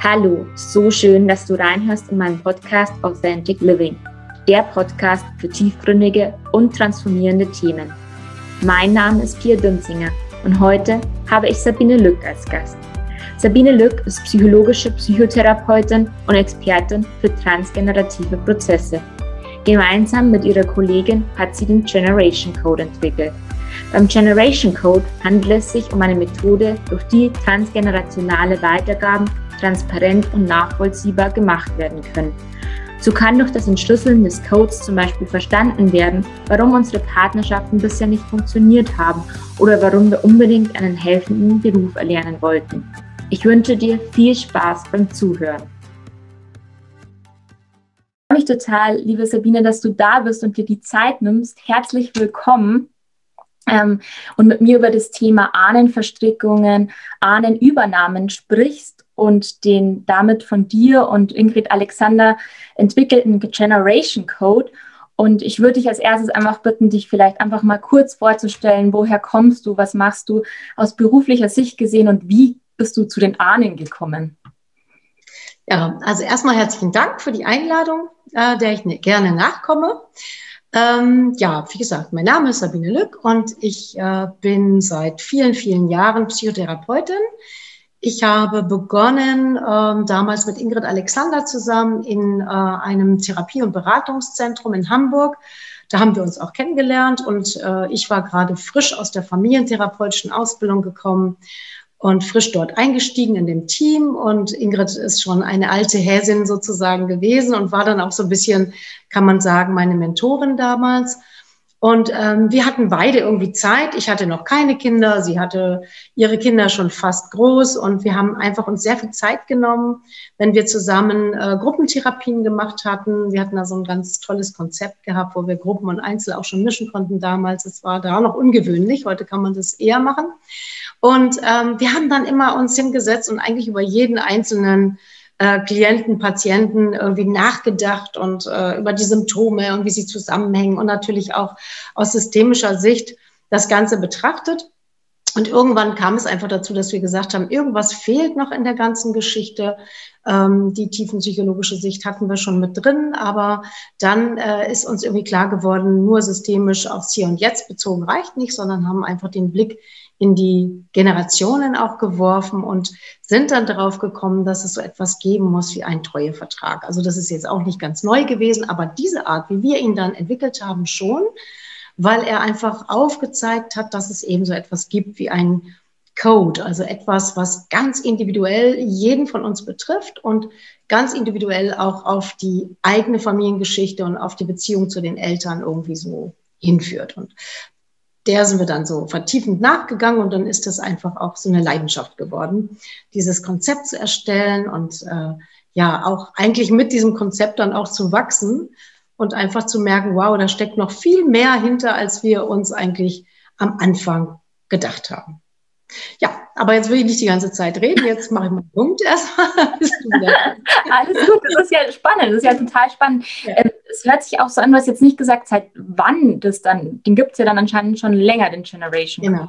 Hallo, so schön, dass du reinhörst in meinen Podcast Authentic Living, der Podcast für tiefgründige und transformierende Themen. Mein Name ist Pia Dünzinger und heute habe ich Sabine Lück als Gast. Sabine Lück ist psychologische Psychotherapeutin und Expertin für transgenerative Prozesse. Gemeinsam mit ihrer Kollegin hat sie den Generation Code entwickelt. Beim Generation Code handelt es sich um eine Methode, durch die transgenerationale Weitergaben transparent und nachvollziehbar gemacht werden können. So kann durch das Entschlüsseln des Codes zum Beispiel verstanden werden, warum unsere Partnerschaften bisher nicht funktioniert haben oder warum wir unbedingt einen helfenden Beruf erlernen wollten. Ich wünsche dir viel Spaß beim Zuhören. Ich freue mich total, liebe Sabine, dass du da bist und dir die Zeit nimmst. Herzlich willkommen. Ähm, und mit mir über das Thema Ahnenverstrickungen, Ahnenübernahmen sprichst und den damit von dir und Ingrid Alexander entwickelten Generation Code. Und ich würde dich als erstes einfach bitten, dich vielleicht einfach mal kurz vorzustellen, woher kommst du, was machst du aus beruflicher Sicht gesehen und wie bist du zu den Ahnen gekommen? Ja, also erstmal herzlichen Dank für die Einladung, äh, der ich ne, gerne nachkomme. Ähm, ja, wie gesagt, mein Name ist Sabine Lück und ich äh, bin seit vielen, vielen Jahren Psychotherapeutin. Ich habe begonnen ähm, damals mit Ingrid Alexander zusammen in äh, einem Therapie- und Beratungszentrum in Hamburg. Da haben wir uns auch kennengelernt und äh, ich war gerade frisch aus der familientherapeutischen Ausbildung gekommen und frisch dort eingestiegen in dem Team. Und Ingrid ist schon eine alte Häsin sozusagen gewesen und war dann auch so ein bisschen, kann man sagen, meine Mentorin damals. Und ähm, wir hatten beide irgendwie Zeit. Ich hatte noch keine Kinder, sie hatte ihre Kinder schon fast groß und wir haben einfach uns sehr viel Zeit genommen, wenn wir zusammen äh, Gruppentherapien gemacht hatten. Wir hatten da so ein ganz tolles Konzept gehabt, wo wir Gruppen und Einzel auch schon mischen konnten damals. Es war da noch ungewöhnlich, heute kann man das eher machen. Und ähm, wir haben dann immer uns hingesetzt und eigentlich über jeden einzelnen äh, Klienten, Patienten irgendwie nachgedacht und äh, über die Symptome und wie sie zusammenhängen und natürlich auch aus systemischer Sicht das Ganze betrachtet. Und irgendwann kam es einfach dazu, dass wir gesagt haben, irgendwas fehlt noch in der ganzen Geschichte. Ähm, die tiefenpsychologische Sicht hatten wir schon mit drin, aber dann äh, ist uns irgendwie klar geworden, nur systemisch aufs Hier und Jetzt bezogen reicht nicht, sondern haben einfach den Blick in die Generationen auch geworfen und sind dann darauf gekommen, dass es so etwas geben muss wie ein Treuevertrag. Also das ist jetzt auch nicht ganz neu gewesen, aber diese Art, wie wir ihn dann entwickelt haben, schon, weil er einfach aufgezeigt hat, dass es eben so etwas gibt wie ein Code, also etwas, was ganz individuell jeden von uns betrifft und ganz individuell auch auf die eigene Familiengeschichte und auf die Beziehung zu den Eltern irgendwie so hinführt. Und der sind wir dann so vertiefend nachgegangen und dann ist das einfach auch so eine Leidenschaft geworden, dieses Konzept zu erstellen und äh, ja, auch eigentlich mit diesem Konzept dann auch zu wachsen und einfach zu merken, wow, da steckt noch viel mehr hinter, als wir uns eigentlich am Anfang gedacht haben. Ja, aber jetzt will ich nicht die ganze Zeit reden. Jetzt mache ich mal einen Punkt erstmal. Alles gut, das ist ja spannend. Das ist ja total spannend. Ja. Ähm, es hört sich auch so an, du hast jetzt nicht gesagt, seit wann das dann, den gibt es ja dann anscheinend schon länger, den Generation. Genau.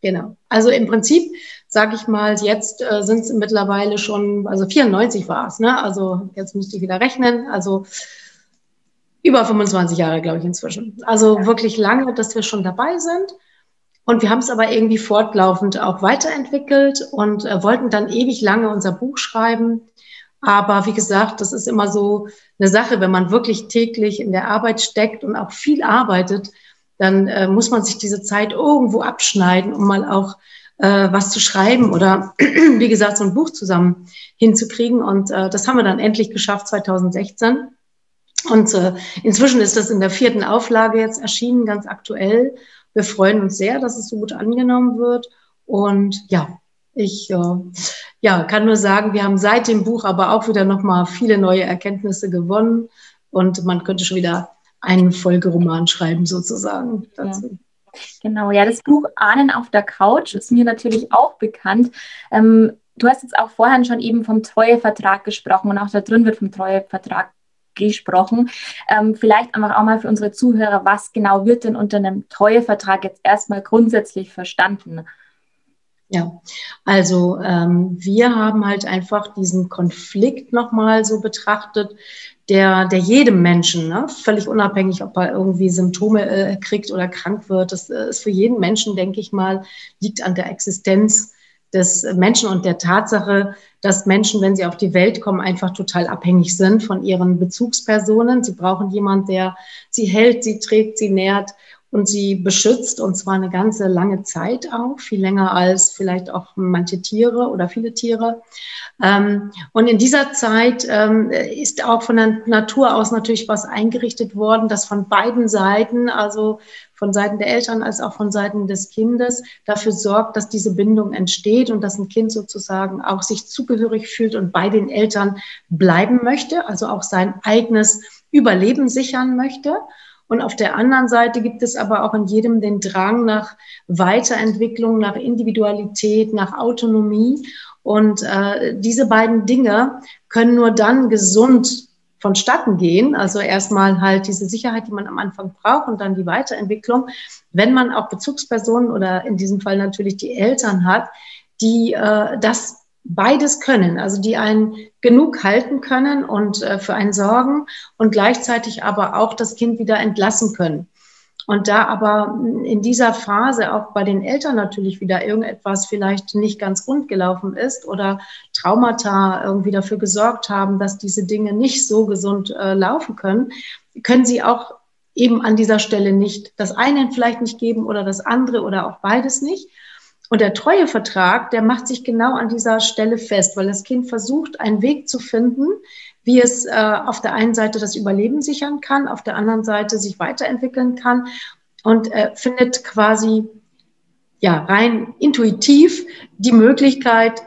Genau. Also im Prinzip, sage ich mal, jetzt äh, sind es mittlerweile schon, also 94 war es, ne? Also jetzt müsste ich wieder rechnen. Also über 25 Jahre, glaube ich, inzwischen. Also ja. wirklich lange, dass wir schon dabei sind. Und wir haben es aber irgendwie fortlaufend auch weiterentwickelt und äh, wollten dann ewig lange unser Buch schreiben. Aber wie gesagt, das ist immer so eine Sache, wenn man wirklich täglich in der Arbeit steckt und auch viel arbeitet, dann äh, muss man sich diese Zeit irgendwo abschneiden, um mal auch äh, was zu schreiben oder wie gesagt so ein Buch zusammen hinzukriegen. Und äh, das haben wir dann endlich geschafft 2016. Und äh, inzwischen ist das in der vierten Auflage jetzt erschienen, ganz aktuell. Wir freuen uns sehr, dass es so gut angenommen wird. Und ja, ich äh, ja, kann nur sagen, wir haben seit dem Buch aber auch wieder nochmal viele neue Erkenntnisse gewonnen. Und man könnte schon wieder einen Folgeroman schreiben, sozusagen dazu. Ja. Genau, ja, das Buch Ahnen auf der Couch ist mir natürlich auch bekannt. Ähm, du hast jetzt auch vorhin schon eben vom Treuevertrag gesprochen und auch da drin wird vom Treuevertrag gesprochen. Ähm, vielleicht einfach auch mal für unsere Zuhörer, was genau wird denn unter einem Treuevertrag jetzt erstmal grundsätzlich verstanden? Ja, also ähm, wir haben halt einfach diesen Konflikt nochmal so betrachtet, der, der jedem Menschen, ne, völlig unabhängig, ob er irgendwie Symptome äh, kriegt oder krank wird, das äh, ist für jeden Menschen, denke ich mal, liegt an der Existenz des Menschen und der Tatsache, dass Menschen, wenn sie auf die Welt kommen, einfach total abhängig sind von ihren Bezugspersonen. Sie brauchen jemanden, der sie hält, sie trägt, sie nährt und sie beschützt und zwar eine ganze lange Zeit auch, viel länger als vielleicht auch manche Tiere oder viele Tiere. Ähm, und in dieser Zeit ähm, ist auch von der Natur aus natürlich was eingerichtet worden, das von beiden Seiten, also von Seiten der Eltern als auch von Seiten des Kindes dafür sorgt, dass diese Bindung entsteht und dass ein Kind sozusagen auch sich zugehörig fühlt und bei den Eltern bleiben möchte, also auch sein eigenes Überleben sichern möchte. Und auf der anderen Seite gibt es aber auch in jedem den Drang nach Weiterentwicklung, nach Individualität, nach Autonomie. Und äh, diese beiden Dinge können nur dann gesund vonstatten gehen. Also erstmal halt diese Sicherheit, die man am Anfang braucht und dann die Weiterentwicklung. Wenn man auch Bezugspersonen oder in diesem Fall natürlich die Eltern hat, die äh, das beides können, also die einen genug halten können und äh, für einen sorgen und gleichzeitig aber auch das Kind wieder entlassen können. Und da aber in dieser Phase auch bei den Eltern natürlich wieder irgendetwas vielleicht nicht ganz rund gelaufen ist oder Traumata irgendwie dafür gesorgt haben, dass diese Dinge nicht so gesund äh, laufen können, können sie auch eben an dieser Stelle nicht das eine vielleicht nicht geben oder das andere oder auch beides nicht. Und der Treuevertrag, der macht sich genau an dieser Stelle fest, weil das Kind versucht, einen Weg zu finden, wie es äh, auf der einen Seite das Überleben sichern kann, auf der anderen Seite sich weiterentwickeln kann und äh, findet quasi ja rein intuitiv die Möglichkeit,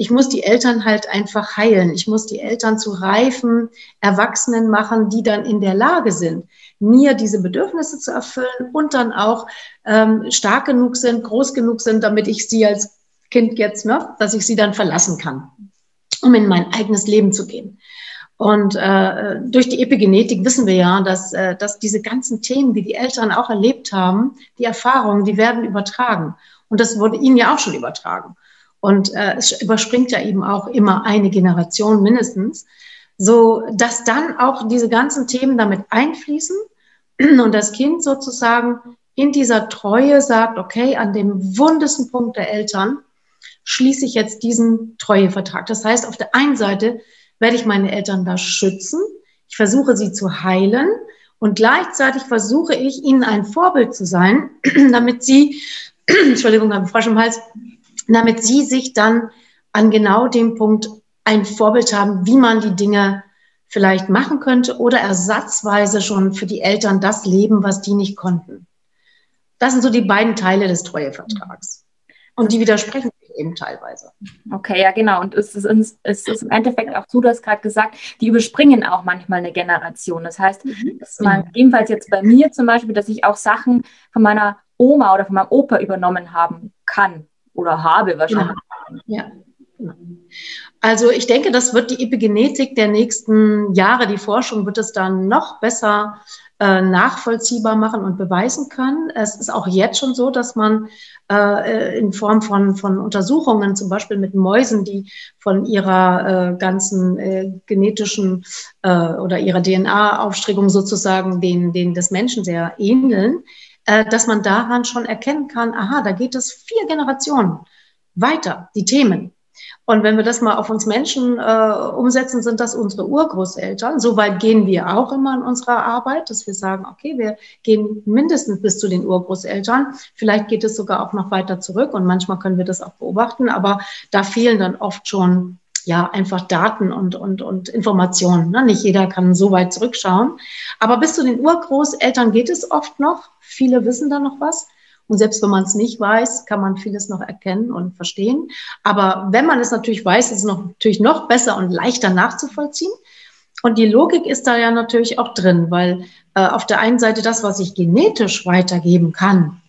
ich muss die Eltern halt einfach heilen. Ich muss die Eltern zu reifen Erwachsenen machen, die dann in der Lage sind, mir diese Bedürfnisse zu erfüllen und dann auch ähm, stark genug sind, groß genug sind, damit ich sie als Kind jetzt, ne, dass ich sie dann verlassen kann, um in mein eigenes Leben zu gehen. Und äh, durch die Epigenetik wissen wir ja, dass, äh, dass diese ganzen Themen, die die Eltern auch erlebt haben, die Erfahrungen, die werden übertragen. Und das wurde ihnen ja auch schon übertragen. Und äh, es überspringt ja eben auch immer eine Generation mindestens, so dass dann auch diese ganzen Themen damit einfließen und das Kind sozusagen in dieser Treue sagt, okay, an dem wundesten Punkt der Eltern schließe ich jetzt diesen Treuevertrag. Das heißt, auf der einen Seite werde ich meine Eltern da schützen, ich versuche sie zu heilen und gleichzeitig versuche ich ihnen ein Vorbild zu sein, damit sie, Entschuldigung, habe Frosch im Hals, damit sie sich dann an genau dem Punkt ein Vorbild haben, wie man die Dinge vielleicht machen könnte oder ersatzweise schon für die Eltern das leben, was die nicht konnten. Das sind so die beiden Teile des Treuevertrags. Und die widersprechen sich eben teilweise. Okay, ja, genau. Und es ist, es ist im Endeffekt auch so, du hast gerade gesagt, die überspringen auch manchmal eine Generation. Das heißt, mhm. dass man ebenfalls jetzt bei mir zum Beispiel, dass ich auch Sachen von meiner Oma oder von meinem Opa übernommen haben kann oder habe wahrscheinlich. Ja. ja. Also ich denke, das wird die Epigenetik der nächsten Jahre, die Forschung wird es dann noch besser äh, nachvollziehbar machen und beweisen können. Es ist auch jetzt schon so, dass man äh, in Form von, von Untersuchungen, zum Beispiel mit Mäusen, die von ihrer äh, ganzen äh, genetischen äh, oder ihrer DNA-Aufstrickung sozusagen den, den des Menschen sehr ähneln, äh, dass man daran schon erkennen kann, aha, da geht es vier Generationen weiter, die Themen. Und wenn wir das mal auf uns Menschen äh, umsetzen, sind das unsere Urgroßeltern. Soweit gehen wir auch immer in unserer Arbeit, dass wir sagen, okay, wir gehen mindestens bis zu den Urgroßeltern. Vielleicht geht es sogar auch noch weiter zurück und manchmal können wir das auch beobachten, aber da fehlen dann oft schon ja einfach Daten und, und, und Informationen. Ne? Nicht jeder kann so weit zurückschauen. Aber bis zu den Urgroßeltern geht es oft noch. Viele wissen da noch was. Und selbst wenn man es nicht weiß, kann man vieles noch erkennen und verstehen. Aber wenn man es natürlich weiß, ist es noch, natürlich noch besser und leichter nachzuvollziehen. Und die Logik ist da ja natürlich auch drin, weil äh, auf der einen Seite das, was ich genetisch weitergeben kann,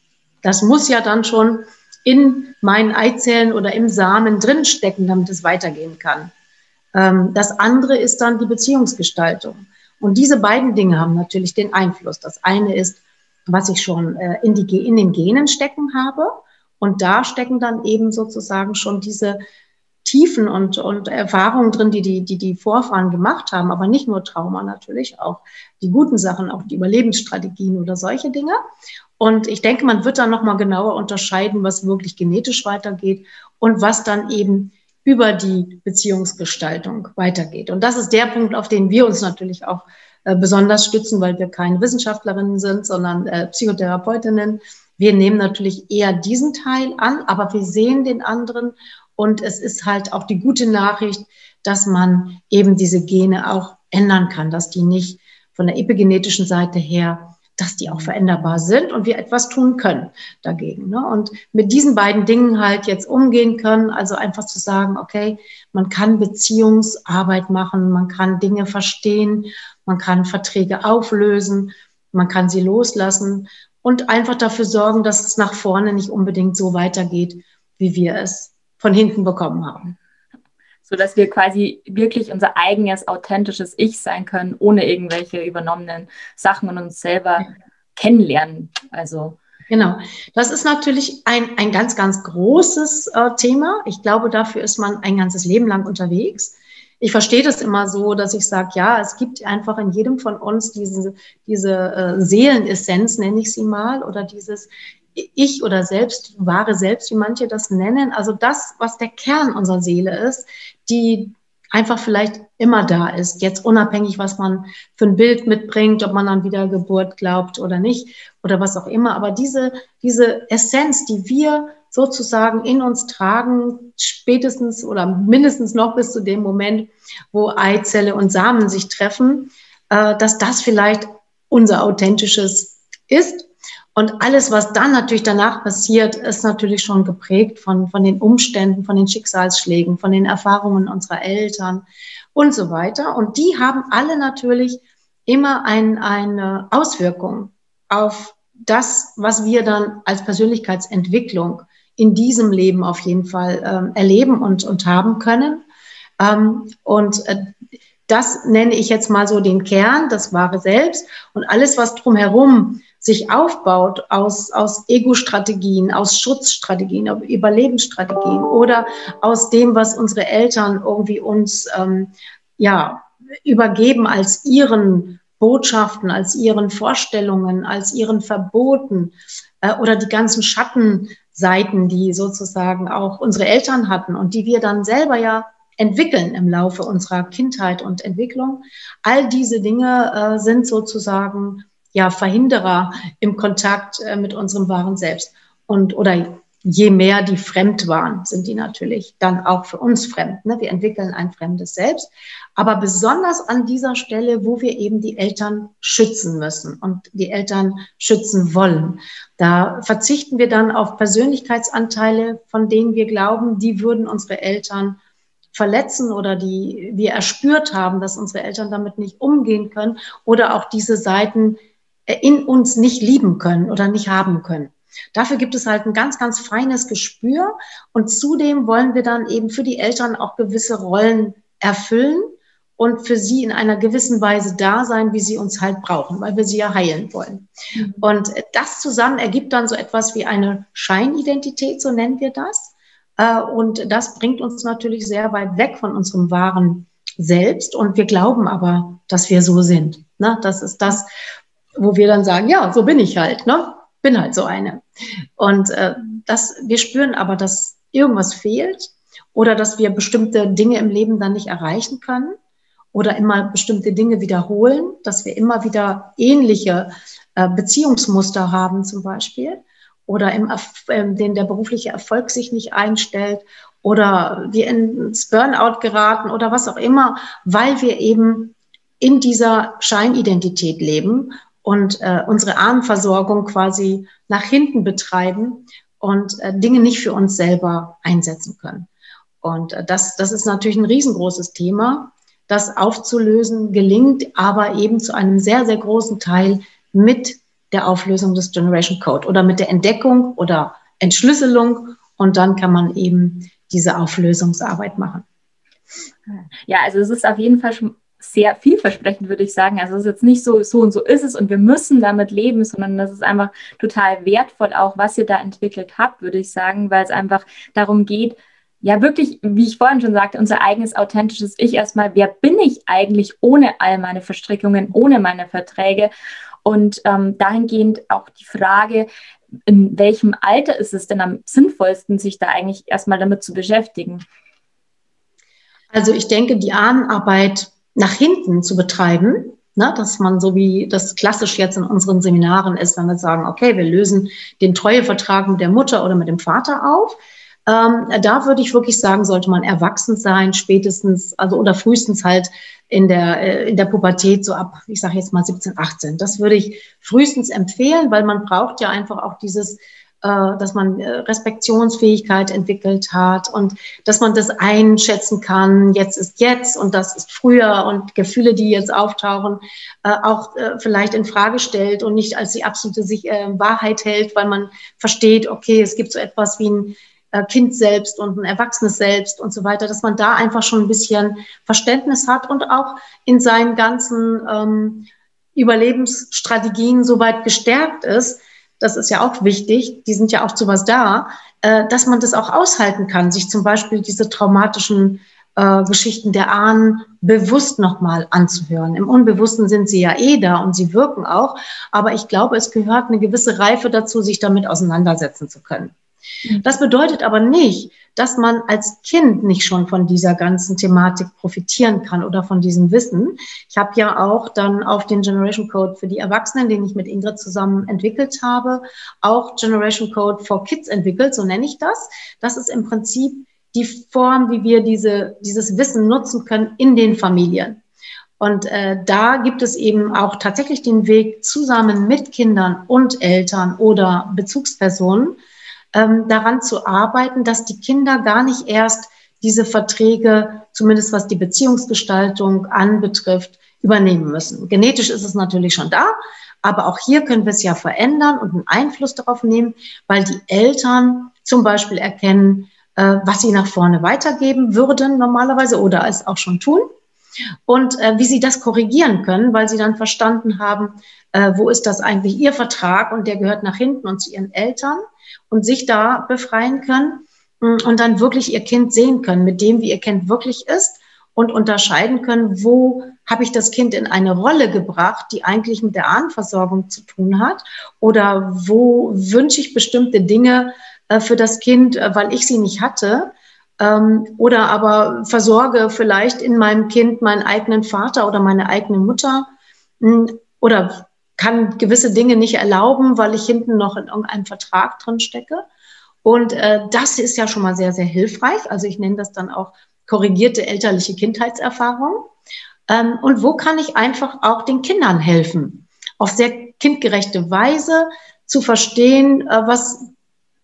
das muss ja dann schon in meinen Eizellen oder im Samen drinstecken, damit es weitergehen kann. Ähm, das andere ist dann die Beziehungsgestaltung. Und diese beiden Dinge haben natürlich den Einfluss. Das eine ist, was ich schon äh, in, die, in den Genen stecken habe Und da stecken dann eben sozusagen schon diese Tiefen und, und Erfahrungen drin, die die, die die Vorfahren gemacht haben, aber nicht nur Trauma natürlich, auch die guten Sachen, auch die Überlebensstrategien oder solche Dinge. Und ich denke, man wird dann nochmal genauer unterscheiden, was wirklich genetisch weitergeht und was dann eben über die Beziehungsgestaltung weitergeht. Und das ist der Punkt, auf den wir uns natürlich auch besonders stützen, weil wir keine Wissenschaftlerinnen sind, sondern äh, Psychotherapeutinnen. Wir nehmen natürlich eher diesen Teil an, aber wir sehen den anderen und es ist halt auch die gute Nachricht, dass man eben diese Gene auch ändern kann, dass die nicht von der epigenetischen Seite her, dass die auch veränderbar sind und wir etwas tun können dagegen. Ne? Und mit diesen beiden Dingen halt jetzt umgehen können, also einfach zu sagen, okay, man kann Beziehungsarbeit machen, man kann Dinge verstehen, man kann Verträge auflösen, man kann sie loslassen und einfach dafür sorgen, dass es nach vorne nicht unbedingt so weitergeht, wie wir es von hinten bekommen haben. So dass wir quasi wirklich unser eigenes, authentisches Ich sein können, ohne irgendwelche übernommenen Sachen und uns selber ja. kennenlernen. Also. Genau. Das ist natürlich ein, ein ganz, ganz großes äh, Thema. Ich glaube, dafür ist man ein ganzes Leben lang unterwegs. Ich verstehe das immer so, dass ich sage, ja, es gibt einfach in jedem von uns diese, diese äh, Seelenessenz, nenne ich sie mal, oder dieses, ich oder selbst, wahre Selbst, wie manche das nennen, also das, was der Kern unserer Seele ist, die einfach vielleicht immer da ist, jetzt unabhängig, was man für ein Bild mitbringt, ob man an Wiedergeburt glaubt oder nicht oder was auch immer, aber diese, diese Essenz, die wir sozusagen in uns tragen, spätestens oder mindestens noch bis zu dem Moment, wo Eizelle und Samen sich treffen, äh, dass das vielleicht unser authentisches ist und alles, was dann natürlich danach passiert, ist natürlich schon geprägt von, von den Umständen, von den Schicksalsschlägen, von den Erfahrungen unserer Eltern und so weiter. Und die haben alle natürlich immer ein, eine Auswirkung auf das, was wir dann als Persönlichkeitsentwicklung in diesem Leben auf jeden Fall ähm, erleben und, und haben können. Ähm, und äh, das nenne ich jetzt mal so den Kern, das wahre Selbst. Und alles, was drumherum sich aufbaut aus, aus Ego-Strategien, aus Schutzstrategien, Überlebensstrategien oder aus dem, was unsere Eltern irgendwie uns ähm, ja, übergeben als ihren Botschaften, als ihren Vorstellungen, als ihren Verboten äh, oder die ganzen Schattenseiten, die sozusagen auch unsere Eltern hatten und die wir dann selber ja entwickeln im Laufe unserer Kindheit und Entwicklung. All diese Dinge äh, sind sozusagen ja, Verhinderer im Kontakt äh, mit unserem wahren Selbst. Und, oder je mehr die fremd waren, sind die natürlich dann auch für uns fremd. Ne? Wir entwickeln ein fremdes Selbst. Aber besonders an dieser Stelle, wo wir eben die Eltern schützen müssen und die Eltern schützen wollen, da verzichten wir dann auf Persönlichkeitsanteile, von denen wir glauben, die würden unsere Eltern verletzen oder die wir erspürt haben, dass unsere Eltern damit nicht umgehen können oder auch diese Seiten, äh, in uns nicht lieben können oder nicht haben können. Dafür gibt es halt ein ganz, ganz feines Gespür. Und zudem wollen wir dann eben für die Eltern auch gewisse Rollen erfüllen und für sie in einer gewissen Weise da sein, wie sie uns halt brauchen, weil wir sie ja heilen wollen. Mhm. Und das zusammen ergibt dann so etwas wie eine Scheinidentität, so nennen wir das. Äh, und das bringt uns natürlich sehr weit weg von unserem wahren Selbst. Und wir glauben aber, dass wir so sind. Ne? Das ist das, wo wir dann sagen, ja, so bin ich halt, ne? Bin halt so eine. Und äh, das, wir spüren aber, dass irgendwas fehlt oder dass wir bestimmte Dinge im Leben dann nicht erreichen können oder immer bestimmte Dinge wiederholen, dass wir immer wieder ähnliche äh, Beziehungsmuster haben zum Beispiel oder im, äh, den der berufliche Erfolg sich nicht einstellt oder wir ins Burnout geraten oder was auch immer, weil wir eben in dieser Scheinidentität leben und äh, unsere Armenversorgung quasi nach hinten betreiben und äh, Dinge nicht für uns selber einsetzen können. Und äh, das, das ist natürlich ein riesengroßes Thema. Das aufzulösen gelingt aber eben zu einem sehr, sehr großen Teil mit der Auflösung des Generation Code oder mit der Entdeckung oder Entschlüsselung. Und dann kann man eben diese Auflösungsarbeit machen. Ja, also es ist auf jeden Fall schon sehr vielversprechend, würde ich sagen. Also es ist jetzt nicht so, so und so ist es und wir müssen damit leben, sondern das ist einfach total wertvoll auch, was ihr da entwickelt habt, würde ich sagen, weil es einfach darum geht, ja wirklich, wie ich vorhin schon sagte, unser eigenes authentisches Ich erstmal, wer bin ich eigentlich ohne all meine Verstrickungen, ohne meine Verträge? Und ähm, dahingehend auch die Frage, in welchem Alter ist es denn am sinnvollsten, sich da eigentlich erstmal damit zu beschäftigen? Also ich denke, die Ahnenarbeit nach hinten zu betreiben, ne, dass man so wie das klassisch jetzt in unseren Seminaren ist, wenn wir sagen, okay, wir lösen den Treuevertrag mit der Mutter oder mit dem Vater auf, ähm, da würde ich wirklich sagen, sollte man erwachsen sein, spätestens, also oder frühestens halt in der, äh, in der Pubertät, so ab, ich sage jetzt mal 17, 18. Das würde ich frühestens empfehlen, weil man braucht ja einfach auch dieses, äh, dass man äh, Respektionsfähigkeit entwickelt hat und dass man das einschätzen kann, jetzt ist jetzt und das ist früher und Gefühle, die jetzt auftauchen, auch vielleicht in Frage stellt und nicht als die absolute Wahrheit hält, weil man versteht, okay, es gibt so etwas wie ein kind selbst und ein Erwachsenes selbst und so weiter, dass man da einfach schon ein bisschen Verständnis hat und auch in seinen ganzen ähm, Überlebensstrategien soweit gestärkt ist. Das ist ja auch wichtig. Die sind ja auch zu was da, äh, dass man das auch aushalten kann, sich zum Beispiel diese traumatischen äh, Geschichten der Ahnen bewusst nochmal anzuhören. Im Unbewussten sind sie ja eh da und sie wirken auch. Aber ich glaube, es gehört eine gewisse Reife dazu, sich damit auseinandersetzen zu können. Mhm. Das bedeutet aber nicht, dass man als Kind nicht schon von dieser ganzen Thematik profitieren kann oder von diesem Wissen. Ich habe ja auch dann auf den Generation Code für die Erwachsenen, den ich mit Ingrid zusammen entwickelt habe, auch Generation Code for Kids entwickelt, so nenne ich das. Das ist im Prinzip die Form, wie wir diese, dieses Wissen nutzen können in den Familien. Und äh, da gibt es eben auch tatsächlich den Weg, zusammen mit Kindern und Eltern oder Bezugspersonen ähm, daran zu arbeiten, dass die Kinder gar nicht erst diese Verträge, zumindest was die Beziehungsgestaltung anbetrifft, übernehmen müssen. Genetisch ist es natürlich schon da, aber auch hier können wir es ja verändern und einen Einfluss darauf nehmen, weil die Eltern zum Beispiel erkennen, äh, was sie nach vorne weitergeben würden normalerweise oder es auch schon tun und äh, wie sie das korrigieren können, weil sie dann verstanden haben, äh, wo ist das eigentlich ihr Vertrag und der gehört nach hinten und zu ihren Eltern und sich da befreien können mm, und dann wirklich ihr Kind sehen können, mit dem, wie ihr Kind wirklich ist und unterscheiden können, wo habe ich das Kind in eine Rolle gebracht, die eigentlich mit der Ahnenversorgung zu tun hat oder wo wünsche ich bestimmte Dinge äh, für das Kind, äh, weil ich sie nicht hatte ähm, oder aber versorge vielleicht in meinem Kind meinen eigenen Vater oder meine eigene Mutter mm, oder kann gewisse Dinge nicht erlauben, weil ich hinten noch in irgendeinem Vertrag drin stecke. Und äh, das ist ja schon mal sehr, sehr hilfreich. Also ich nenne das dann auch korrigierte elterliche Kindheitserfahrung. Ähm, und wo kann ich einfach auch den Kindern helfen? Auf sehr kindgerechte Weise zu verstehen, äh, was,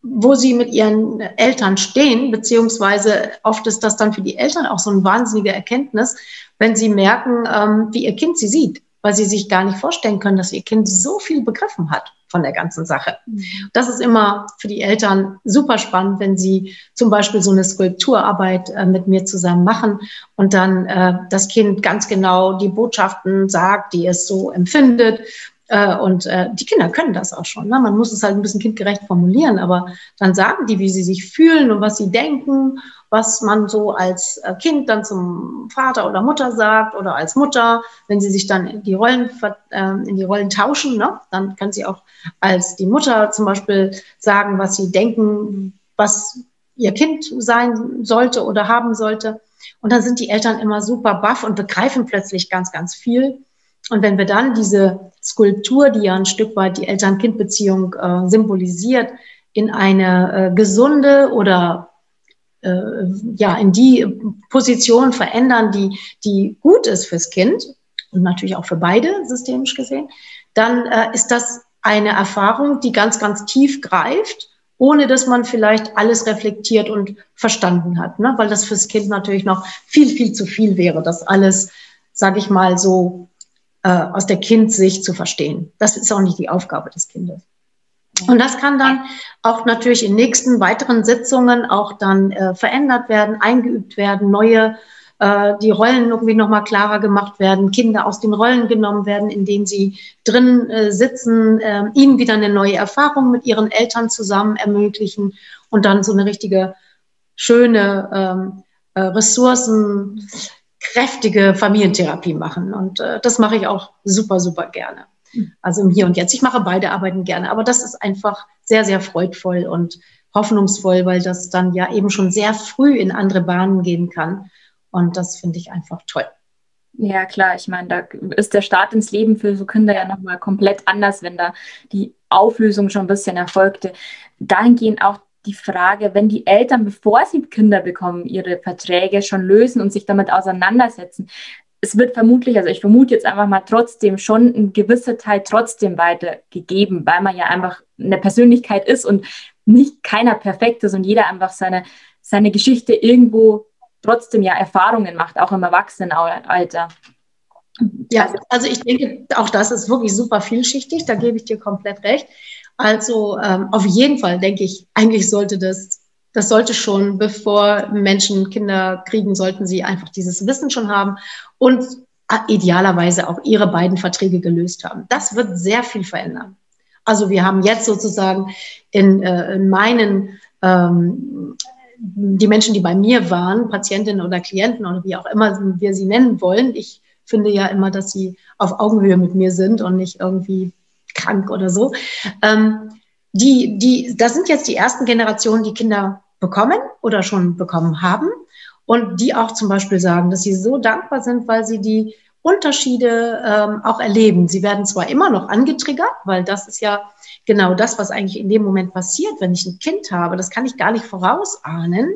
wo sie mit ihren Eltern stehen, beziehungsweise oft ist das dann für die Eltern auch so eine wahnsinnige Erkenntnis, wenn sie merken, ähm, wie ihr Kind sie sieht weil sie sich gar nicht vorstellen können, dass ihr Kind so viel begriffen hat von der ganzen Sache. Mhm. Das ist immer für die Eltern super spannend, wenn sie zum Beispiel so eine Skulpturarbeit äh, mit mir zusammen machen und dann äh, das Kind ganz genau die Botschaften sagt, die es so empfindet. Äh, und äh, die Kinder können das auch schon. Ne? Man muss es halt ein bisschen kindgerecht formulieren, aber dann sagen die, wie sie sich fühlen und was sie denken was man so als äh, Kind dann zum Vater oder Mutter sagt oder als Mutter, wenn sie sich dann in die Rollen, ähm, in die Rollen tauschen, ne? dann kann sie auch als die Mutter zum Beispiel sagen, was sie denken, was ihr Kind sein sollte oder haben sollte. Und dann sind die Eltern immer super baff und begreifen plötzlich ganz, ganz viel. Und wenn wir dann diese Skulptur, die ja ein Stück weit die Eltern-Kind-Beziehung äh, symbolisiert, in eine äh, gesunde oder ja, in die Position verändern, die, die gut ist fürs Kind und natürlich auch für beide systemisch gesehen, dann äh, ist das eine Erfahrung, die ganz, ganz tief greift, ohne dass man vielleicht alles reflektiert und verstanden hat, ne? weil das fürs Kind natürlich noch viel, viel zu viel wäre, das alles, sage ich mal, so äh, aus der Kindsicht zu verstehen. Das ist auch nicht die Aufgabe des Kindes. Und das kann dann auch natürlich in nächsten weiteren Sitzungen auch dann äh, verändert werden, eingeübt werden, neue äh, die Rollen irgendwie nochmal klarer gemacht werden, Kinder aus den Rollen genommen werden, in denen sie drin äh, sitzen, äh, ihnen wieder eine neue Erfahrung mit ihren Eltern zusammen ermöglichen und dann so eine richtige schöne ähm, äh, ressourcenkräftige Familientherapie machen. Und äh, das mache ich auch super, super gerne. Also im Hier und Jetzt. Ich mache beide Arbeiten gerne, aber das ist einfach sehr, sehr freudvoll und hoffnungsvoll, weil das dann ja eben schon sehr früh in andere Bahnen gehen kann. Und das finde ich einfach toll. Ja, klar. Ich meine, da ist der Start ins Leben für so Kinder ja nochmal komplett anders, wenn da die Auflösung schon ein bisschen erfolgte. Dahingehend auch die Frage, wenn die Eltern, bevor sie Kinder bekommen, ihre Verträge schon lösen und sich damit auseinandersetzen, es wird vermutlich, also ich vermute jetzt einfach mal trotzdem schon ein gewisser Teil trotzdem weitergegeben, weil man ja einfach eine Persönlichkeit ist und nicht keiner perfekt ist und jeder einfach seine, seine Geschichte irgendwo trotzdem ja Erfahrungen macht, auch im Erwachsenenalter. Ja, also, ich denke, auch das ist wirklich super vielschichtig, da gebe ich dir komplett recht. Also ähm, auf jeden Fall denke ich, eigentlich sollte das, das sollte schon, bevor Menschen Kinder kriegen, sollten sie einfach dieses Wissen schon haben und idealerweise auch ihre beiden Verträge gelöst haben. Das wird sehr viel verändern. Also wir haben jetzt sozusagen in, äh, in meinen ähm, die Menschen, die bei mir waren, Patientinnen oder Klienten oder wie auch immer wir sie nennen wollen. Ich finde ja immer, dass sie auf Augenhöhe mit mir sind und nicht irgendwie krank oder so. Ähm, die, die, das sind jetzt die ersten Generationen, die Kinder bekommen oder schon bekommen haben und die auch zum Beispiel sagen, dass sie so dankbar sind, weil sie die Unterschiede ähm, auch erleben. Sie werden zwar immer noch angetriggert, weil das ist ja genau das, was eigentlich in dem Moment passiert, wenn ich ein Kind habe. Das kann ich gar nicht vorausahnen.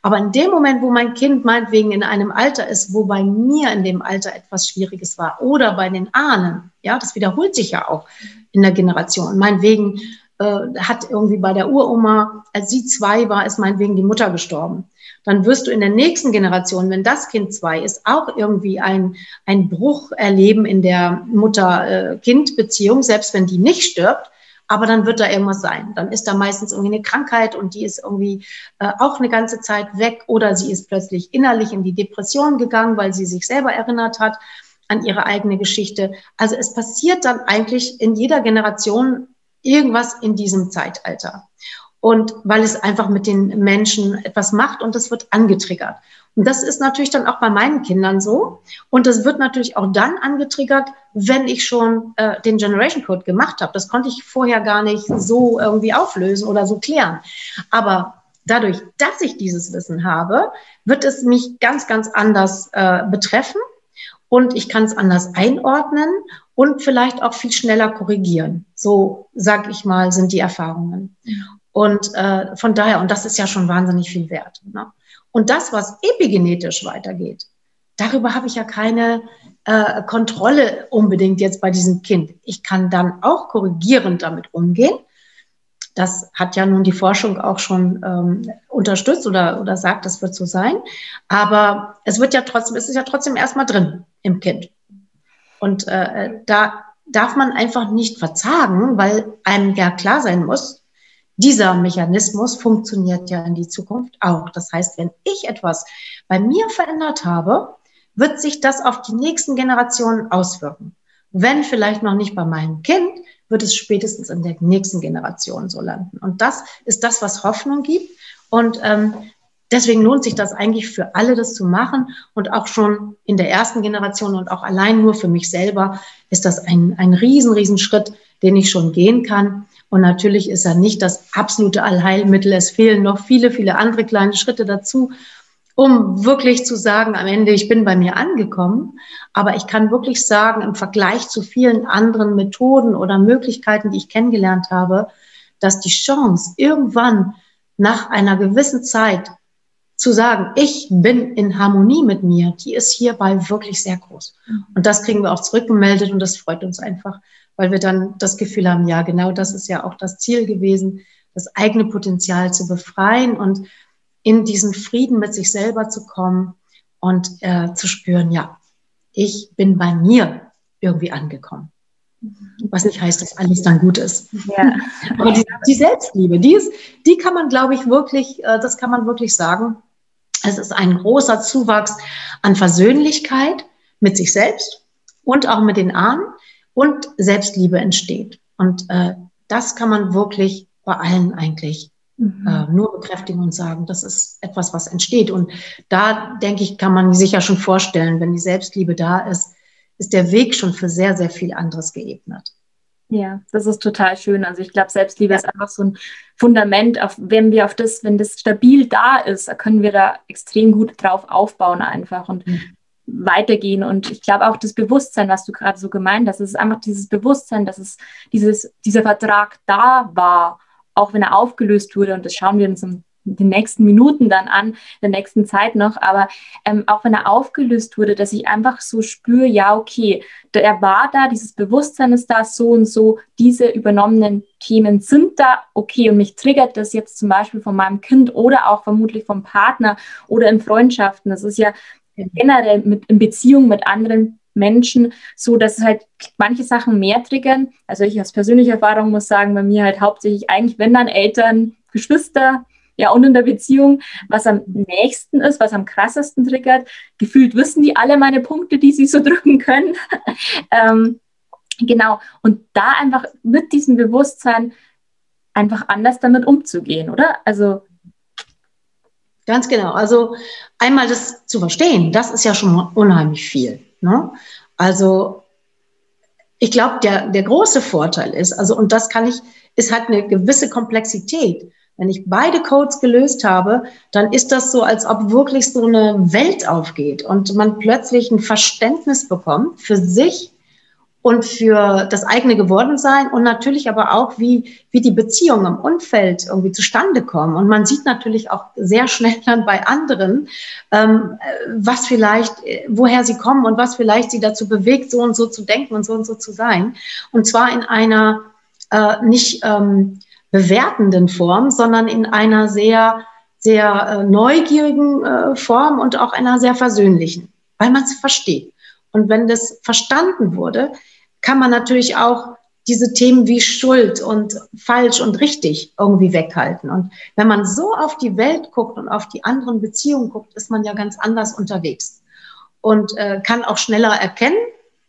Aber in dem Moment, wo mein Kind meinetwegen in einem Alter ist, wo bei mir in dem Alter etwas Schwieriges war oder bei den Ahnen, ja, das wiederholt sich ja auch in der Generation. Meinetwegen äh, hat irgendwie bei der Uroma, als sie zwei war, ist meinetwegen die Mutter gestorben. Dann wirst du in der nächsten Generation, wenn das Kind zwei ist, auch irgendwie ein, ein Bruch erleben in der Mutter-Kind-Beziehung, selbst wenn die nicht stirbt aber dann wird da irgendwas sein. Dann ist da meistens irgendwie eine Krankheit und die ist irgendwie äh, auch eine ganze Zeit weg oder sie ist plötzlich innerlich in die Depression gegangen, weil sie sich selber erinnert hat an ihre eigene Geschichte. Also es passiert dann eigentlich in jeder Generation irgendwas in diesem Zeitalter. Und weil es einfach mit den Menschen etwas macht und es wird angetriggert. Und das ist natürlich dann auch bei meinen Kindern so. Und das wird natürlich auch dann angetriggert, wenn ich schon äh, den Generation Code gemacht habe. Das konnte ich vorher gar nicht so irgendwie auflösen oder so klären. Aber dadurch, dass ich dieses Wissen habe, wird es mich ganz, ganz anders äh, betreffen. Und ich kann es anders einordnen und vielleicht auch viel schneller korrigieren. So, sag ich mal, sind die Erfahrungen. Und äh, von daher, und das ist ja schon wahnsinnig viel wert. Ne? Und das, was epigenetisch weitergeht, darüber habe ich ja keine äh, Kontrolle unbedingt jetzt bei diesem Kind. Ich kann dann auch korrigierend damit umgehen. Das hat ja nun die Forschung auch schon ähm, unterstützt oder, oder sagt, das wird so sein. Aber es wird ja trotzdem, es ist ja trotzdem erstmal drin im Kind. Und äh, da darf man einfach nicht verzagen, weil einem ja klar sein muss, dieser Mechanismus funktioniert ja in die Zukunft auch. Das heißt, wenn ich etwas bei mir verändert habe, wird sich das auf die nächsten Generationen auswirken. Wenn vielleicht noch nicht bei meinem Kind, wird es spätestens in der nächsten Generation so landen. Und das ist das, was Hoffnung gibt. Und ähm, deswegen lohnt sich das eigentlich für alle, das zu machen. Und auch schon in der ersten Generation und auch allein nur für mich selber ist das ein, ein riesen, riesen Schritt, den ich schon gehen kann. Und natürlich ist er nicht das absolute Allheilmittel. Es fehlen noch viele, viele andere kleine Schritte dazu, um wirklich zu sagen, am Ende, ich bin bei mir angekommen. Aber ich kann wirklich sagen, im Vergleich zu vielen anderen Methoden oder Möglichkeiten, die ich kennengelernt habe, dass die Chance irgendwann nach einer gewissen Zeit zu sagen, ich bin in Harmonie mit mir, die ist hierbei wirklich sehr groß. Und das kriegen wir auch zurückgemeldet und das freut uns einfach weil wir dann das Gefühl haben, ja, genau das ist ja auch das Ziel gewesen, das eigene Potenzial zu befreien und in diesen Frieden mit sich selber zu kommen und äh, zu spüren, ja, ich bin bei mir irgendwie angekommen. Was nicht heißt, dass alles dann gut ist. Ja. Aber die, die, Selbstliebe, die ist, die kann man, glaube ich, wirklich, äh, das kann man wirklich sagen, Es ist ein großer Zuwachs an Versöhnlichkeit mit sich selbst und auch mit den Ahnen und Selbstliebe entsteht. Und äh, das kann man wirklich bei allen eigentlich mhm. äh, nur bekräftigen und sagen, das ist etwas, was entsteht. Und da, denke ich, kann man sich ja schon vorstellen, wenn die Selbstliebe da ist, ist der Weg schon für sehr, sehr viel anderes geebnet. Ja, das ist total schön. Also ich glaube, Selbstliebe ja. ist einfach so ein Fundament, auf, wenn wir auf das, wenn das stabil da ist, können wir da extrem gut drauf aufbauen einfach und mhm. weitergehen. Und ich glaube auch das Bewusstsein, was du gerade so gemeint hast, ist einfach dieses Bewusstsein, dass es dieses, dieser Vertrag da war, auch wenn er aufgelöst wurde. Und das schauen wir uns im den nächsten Minuten dann an, der nächsten Zeit noch, aber ähm, auch wenn er aufgelöst wurde, dass ich einfach so spüre, ja, okay, er war da, dieses Bewusstsein ist da, so und so, diese übernommenen Themen sind da, okay, und mich triggert das jetzt zum Beispiel von meinem Kind oder auch vermutlich vom Partner oder in Freundschaften. Das ist ja generell mit, in Beziehung mit anderen Menschen so, dass es halt manche Sachen mehr triggern. Also ich aus persönlicher Erfahrung muss sagen, bei mir halt hauptsächlich eigentlich, wenn dann Eltern, Geschwister, ja, und in der Beziehung, was am nächsten ist, was am krassesten triggert. Gefühlt wissen die alle meine Punkte, die sie so drücken können. ähm, genau. Und da einfach mit diesem Bewusstsein einfach anders damit umzugehen, oder? Also. Ganz genau. Also einmal das zu verstehen, das ist ja schon unheimlich viel. Ne? Also ich glaube, der, der große Vorteil ist, also und das kann ich, ist halt eine gewisse Komplexität. Wenn ich beide Codes gelöst habe, dann ist das so, als ob wirklich so eine Welt aufgeht und man plötzlich ein Verständnis bekommt für sich und für das eigene Gewordensein und natürlich aber auch, wie, wie die Beziehungen im Umfeld irgendwie zustande kommen. Und man sieht natürlich auch sehr schnell dann bei anderen, ähm, was vielleicht, woher sie kommen und was vielleicht sie dazu bewegt, so und so zu denken und so und so zu sein. Und zwar in einer äh, nicht ähm, bewertenden Form, sondern in einer sehr, sehr äh, neugierigen äh, Form und auch einer sehr versöhnlichen, weil man es versteht. Und wenn das verstanden wurde, kann man natürlich auch diese Themen wie Schuld und falsch und richtig irgendwie weghalten. Und wenn man so auf die Welt guckt und auf die anderen Beziehungen guckt, ist man ja ganz anders unterwegs und äh, kann auch schneller erkennen,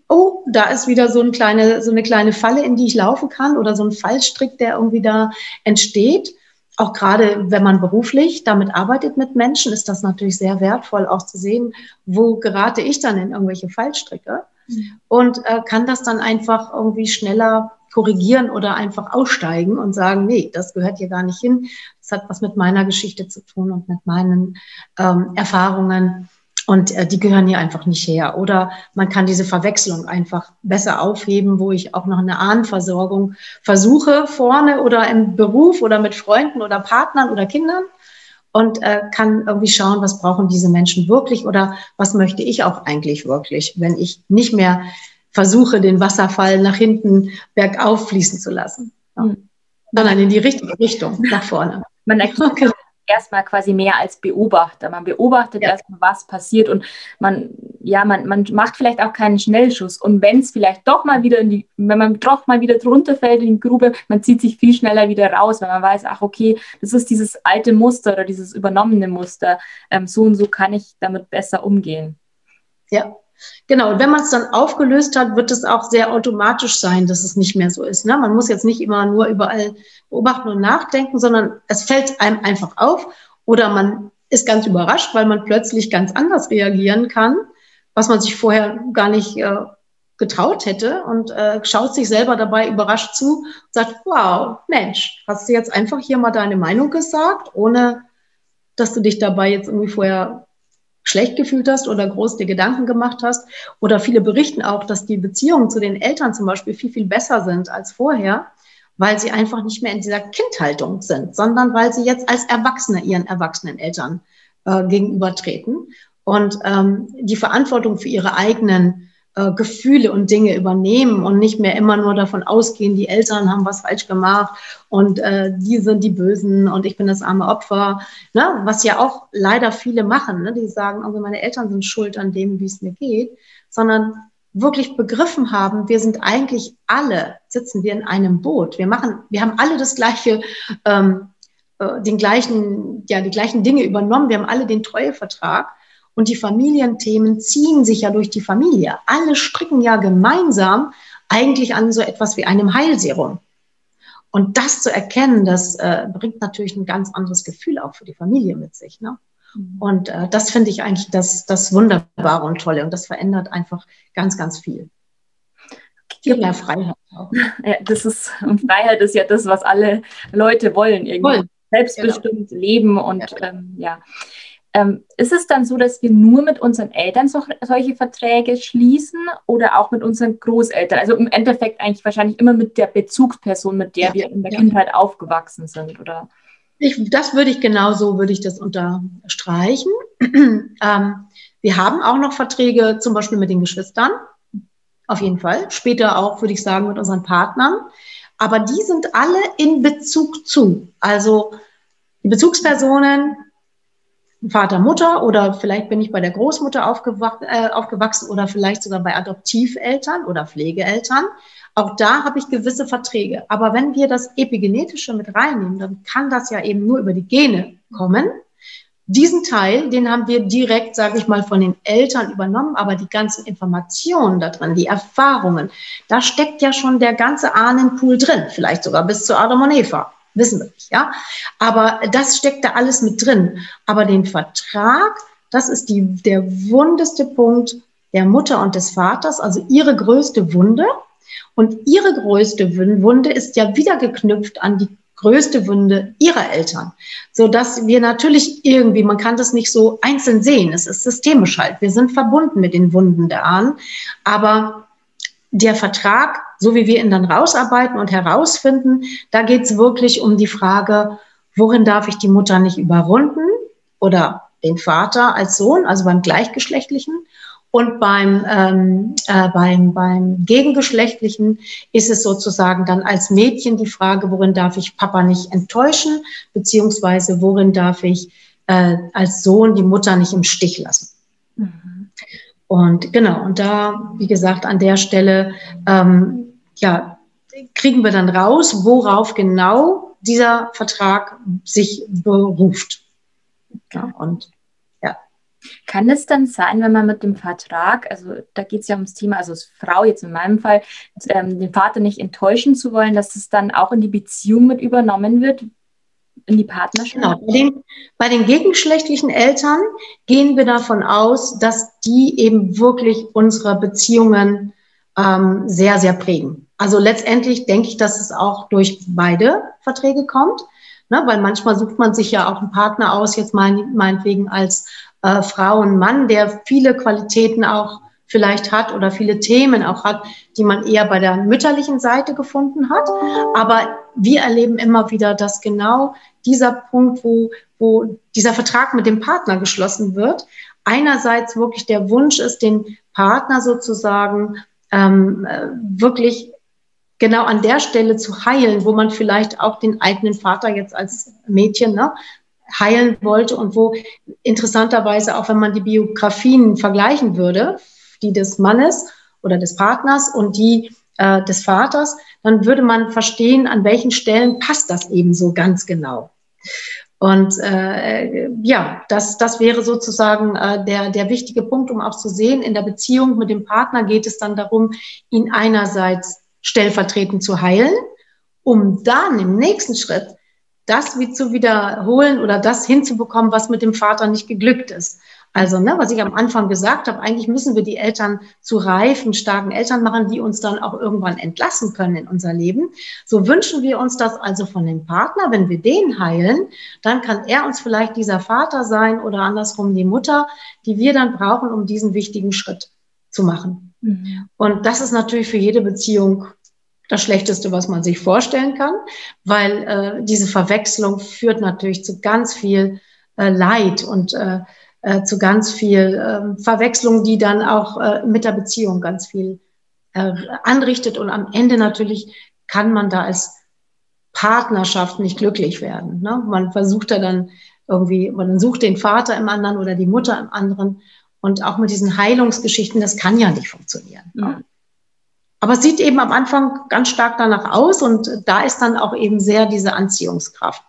oh, da ist wieder so, ein kleine, so eine kleine Falle, in die ich laufen kann oder so ein Fallstrick, der irgendwie da entsteht. Auch gerade wenn man beruflich damit arbeitet mit Menschen, ist das natürlich sehr wertvoll, auch zu sehen, wo gerate ich dann in irgendwelche Fallstricke mhm. und äh, kann das dann einfach irgendwie schneller korrigieren oder einfach aussteigen und sagen, nee, das gehört hier gar nicht hin. Das hat was mit meiner Geschichte zu tun und mit meinen ähm, Erfahrungen. Und äh, die gehören hier einfach nicht her. Oder man kann diese Verwechslung einfach besser aufheben, wo ich auch noch eine Ahnenversorgung versuche, vorne oder im Beruf oder mit Freunden oder Partnern oder Kindern und äh, kann irgendwie schauen, was brauchen diese Menschen wirklich oder was möchte ich auch eigentlich wirklich, wenn ich nicht mehr versuche, den Wasserfall nach hinten bergauf fließen zu lassen, ja. Hm. sondern in die richtige Richtung, nach vorne. Man erkennt, erstmal quasi mehr als Beobachter. Man beobachtet ja. erstmal, was passiert und man, ja, man, man macht vielleicht auch keinen Schnellschuss. Und wenn es vielleicht doch mal wieder in die, wenn man doch mal wieder drunter fällt in die Grube, man zieht sich viel schneller wieder raus, weil man weiß, ach okay, das ist dieses alte Muster oder dieses übernommene Muster. Ähm, so und so kann ich damit besser umgehen. Ja, Genau, und wenn man es dann aufgelöst hat, wird es auch sehr automatisch sein, dass es nicht mehr so ist. Ne? Man muss jetzt nicht immer nur überall beobachten und nachdenken, sondern es fällt einem einfach auf oder man ist ganz überrascht, weil man plötzlich ganz anders reagieren kann, was man sich vorher gar nicht äh, getraut hätte und äh, schaut sich selber dabei überrascht zu und sagt, wow, Mensch, hast du jetzt einfach hier mal deine Meinung gesagt, ohne dass du dich dabei jetzt irgendwie vorher schlecht gefühlt hast oder groß dir Gedanken gemacht hast. Oder viele berichten auch, dass die Beziehungen zu den Eltern zum Beispiel viel, viel besser sind als vorher, weil sie einfach nicht mehr in dieser Kindhaltung sind, sondern weil sie jetzt als Erwachsene ihren erwachsenen Eltern äh, gegenübertreten und ähm, die Verantwortung für ihre eigenen äh, Gefühle und Dinge übernehmen und nicht mehr immer nur davon ausgehen, die Eltern haben was falsch gemacht und äh, die sind die Bösen und ich bin das arme Opfer, ne? was ja auch leider viele machen, ne? die sagen, also meine Eltern sind schuld an dem, wie es mir geht, sondern wirklich begriffen haben, wir sind eigentlich alle, sitzen wir in einem Boot. Wir machen, wir haben alle das gleiche ähm, äh, den gleichen, ja, die gleichen Dinge übernommen. Wir haben alle den Treuevertrag. Und die Familienthemen ziehen sich ja durch die Familie. Alle stricken ja gemeinsam eigentlich an so etwas wie einem Heilserum. Und das zu erkennen, das äh, bringt natürlich ein ganz anderes Gefühl auch für die Familie mit sich. Ne? Mhm. Und äh, das finde ich eigentlich das, das Wunderbare und Tolle. Und das verändert einfach ganz, ganz viel. Viel mehr Freiheit auch. Ja, das ist, und Freiheit ist ja das, was alle Leute wollen, irgendwie. Wollen. Selbstbestimmt genau. leben und ja. Ähm, ja. Ähm, ist es dann so, dass wir nur mit unseren Eltern so, solche Verträge schließen oder auch mit unseren Großeltern? Also im Endeffekt eigentlich wahrscheinlich immer mit der Bezugsperson, mit der ja, wir in der ja. Kindheit aufgewachsen sind, oder? Ich, das würde ich genauso, würde ich das unterstreichen. ähm, wir haben auch noch Verträge zum Beispiel mit den Geschwistern. Auf jeden Fall. Später auch, würde ich sagen, mit unseren Partnern. Aber die sind alle in Bezug zu. Also die Bezugspersonen Vater, Mutter oder vielleicht bin ich bei der Großmutter äh, aufgewachsen oder vielleicht sogar bei Adoptiveltern oder Pflegeeltern. Auch da habe ich gewisse Verträge. Aber wenn wir das Epigenetische mit reinnehmen, dann kann das ja eben nur über die Gene kommen. Diesen Teil, den haben wir direkt, sage ich mal, von den Eltern übernommen, aber die ganzen Informationen da drin, die Erfahrungen, da steckt ja schon der ganze Ahnenpool drin, vielleicht sogar bis zu Adam und Eva wissen wir nicht, ja. Aber das steckt da alles mit drin. Aber den Vertrag, das ist die, der wundeste Punkt der Mutter und des Vaters, also ihre größte Wunde. Und ihre größte Wunde ist ja wieder geknüpft an die größte Wunde ihrer Eltern, so dass wir natürlich irgendwie, man kann das nicht so einzeln sehen, es ist systemisch halt. Wir sind verbunden mit den Wunden der Ahnen, aber der Vertrag, so wie wir ihn dann rausarbeiten und herausfinden, da geht es wirklich um die Frage, worin darf ich die Mutter nicht überrunden oder den Vater als Sohn, also beim gleichgeschlechtlichen. Und beim, ähm, äh, beim, beim Gegengeschlechtlichen ist es sozusagen dann als Mädchen die Frage, worin darf ich Papa nicht enttäuschen, beziehungsweise worin darf ich äh, als Sohn die Mutter nicht im Stich lassen. Mhm. Und genau, und da, wie gesagt, an der Stelle, ähm, ja, kriegen wir dann raus, worauf genau dieser Vertrag sich beruft. Ja, und ja. Kann es dann sein, wenn man mit dem Vertrag, also da geht es ja ums Thema, also als Frau jetzt in meinem Fall, ähm, den Vater nicht enttäuschen zu wollen, dass es dann auch in die Beziehung mit übernommen wird, in die Partnerschaft? Genau. Bei den, bei den gegengeschlechtlichen Eltern gehen wir davon aus, dass die eben wirklich unsere Beziehungen ähm, sehr, sehr prägen. Also letztendlich denke ich, dass es auch durch beide Verträge kommt, ne? weil manchmal sucht man sich ja auch einen Partner aus, jetzt mein, meinetwegen als äh, Frau und Mann, der viele Qualitäten auch vielleicht hat oder viele Themen auch hat, die man eher bei der mütterlichen Seite gefunden hat. Aber wir erleben immer wieder, dass genau dieser Punkt, wo, wo dieser Vertrag mit dem Partner geschlossen wird, einerseits wirklich der Wunsch ist, den Partner sozusagen ähm, äh, wirklich genau an der Stelle zu heilen, wo man vielleicht auch den eigenen Vater jetzt als Mädchen ne, heilen wollte und wo interessanterweise auch, wenn man die Biografien vergleichen würde, die des Mannes oder des Partners und die äh, des Vaters, dann würde man verstehen, an welchen Stellen passt das eben so ganz genau. Und äh, ja, das, das wäre sozusagen äh, der, der wichtige Punkt, um auch zu sehen, in der Beziehung mit dem Partner geht es dann darum, ihn einerseits stellvertretend zu heilen, um dann im nächsten Schritt das wie zu wiederholen oder das hinzubekommen, was mit dem Vater nicht geglückt ist. Also, ne, was ich am Anfang gesagt habe, eigentlich müssen wir die Eltern zu reifen, starken Eltern machen, die uns dann auch irgendwann entlassen können in unser Leben. So wünschen wir uns das also von dem Partner. Wenn wir den heilen, dann kann er uns vielleicht dieser Vater sein oder andersrum die Mutter, die wir dann brauchen, um diesen wichtigen Schritt zu machen. Mhm. Und das ist natürlich für jede Beziehung das Schlechteste, was man sich vorstellen kann, weil äh, diese Verwechslung führt natürlich zu ganz viel äh, Leid und äh, äh, zu ganz viel äh, Verwechslung, die dann auch äh, mit der Beziehung ganz viel äh, anrichtet. Und am Ende natürlich kann man da als Partnerschaft nicht glücklich werden. Ne? Man versucht da dann irgendwie, man sucht den Vater im anderen oder die Mutter im anderen. Und auch mit diesen Heilungsgeschichten, das kann ja nicht funktionieren. Ne? Aber es sieht eben am Anfang ganz stark danach aus und da ist dann auch eben sehr diese Anziehungskraft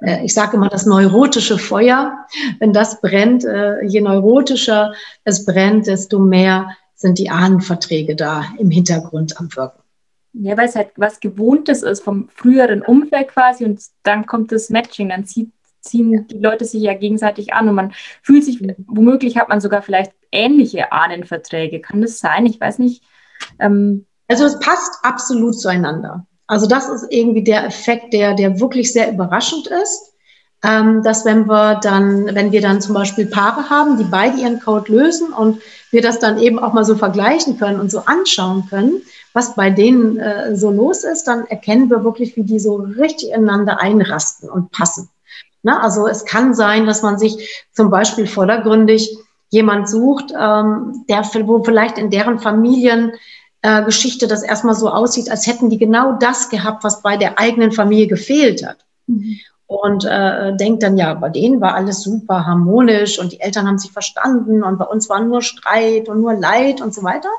äh, ich sage immer das neurotische Feuer. Wenn das brennt, äh, je neurotischer es brennt, desto mehr sind die Ahnenverträge da im Hintergrund am Wirken. Ja, weil es halt was Gewohntes ist vom früheren Umfeld quasi und dann kommt das Matching, dann zieht, ziehen die Leute sich ja gegenseitig an und man fühlt sich, womöglich hat man sogar vielleicht ähnliche Ahnenverträge. Kann das sein? Ich weiß nicht. Ähm also es passt absolut zueinander. Also das ist irgendwie der Effekt, der, der wirklich sehr überraschend ist. Ähm, dass wenn wir dann, wenn wir dann zum Beispiel Paare haben, die beide ihren Code lösen und wir das dann eben auch mal so vergleichen können und so anschauen können, was bei denen äh, so los ist, dann erkennen wir wirklich, wie die so richtig ineinander einrasten und passen. Na, also es kann sein, dass man sich zum Beispiel vordergründig jemand sucht, ähm, der wo vielleicht in deren Familien äh, das erstmal so aussieht, als hätten die genau das gehabt, was bei der eigenen Familie gefehlt hat. Mhm. Und äh, denkt dann, ja, bei denen war alles super harmonisch und die Eltern haben sich verstanden und bei uns war nur Streit und nur Leid und so weiter.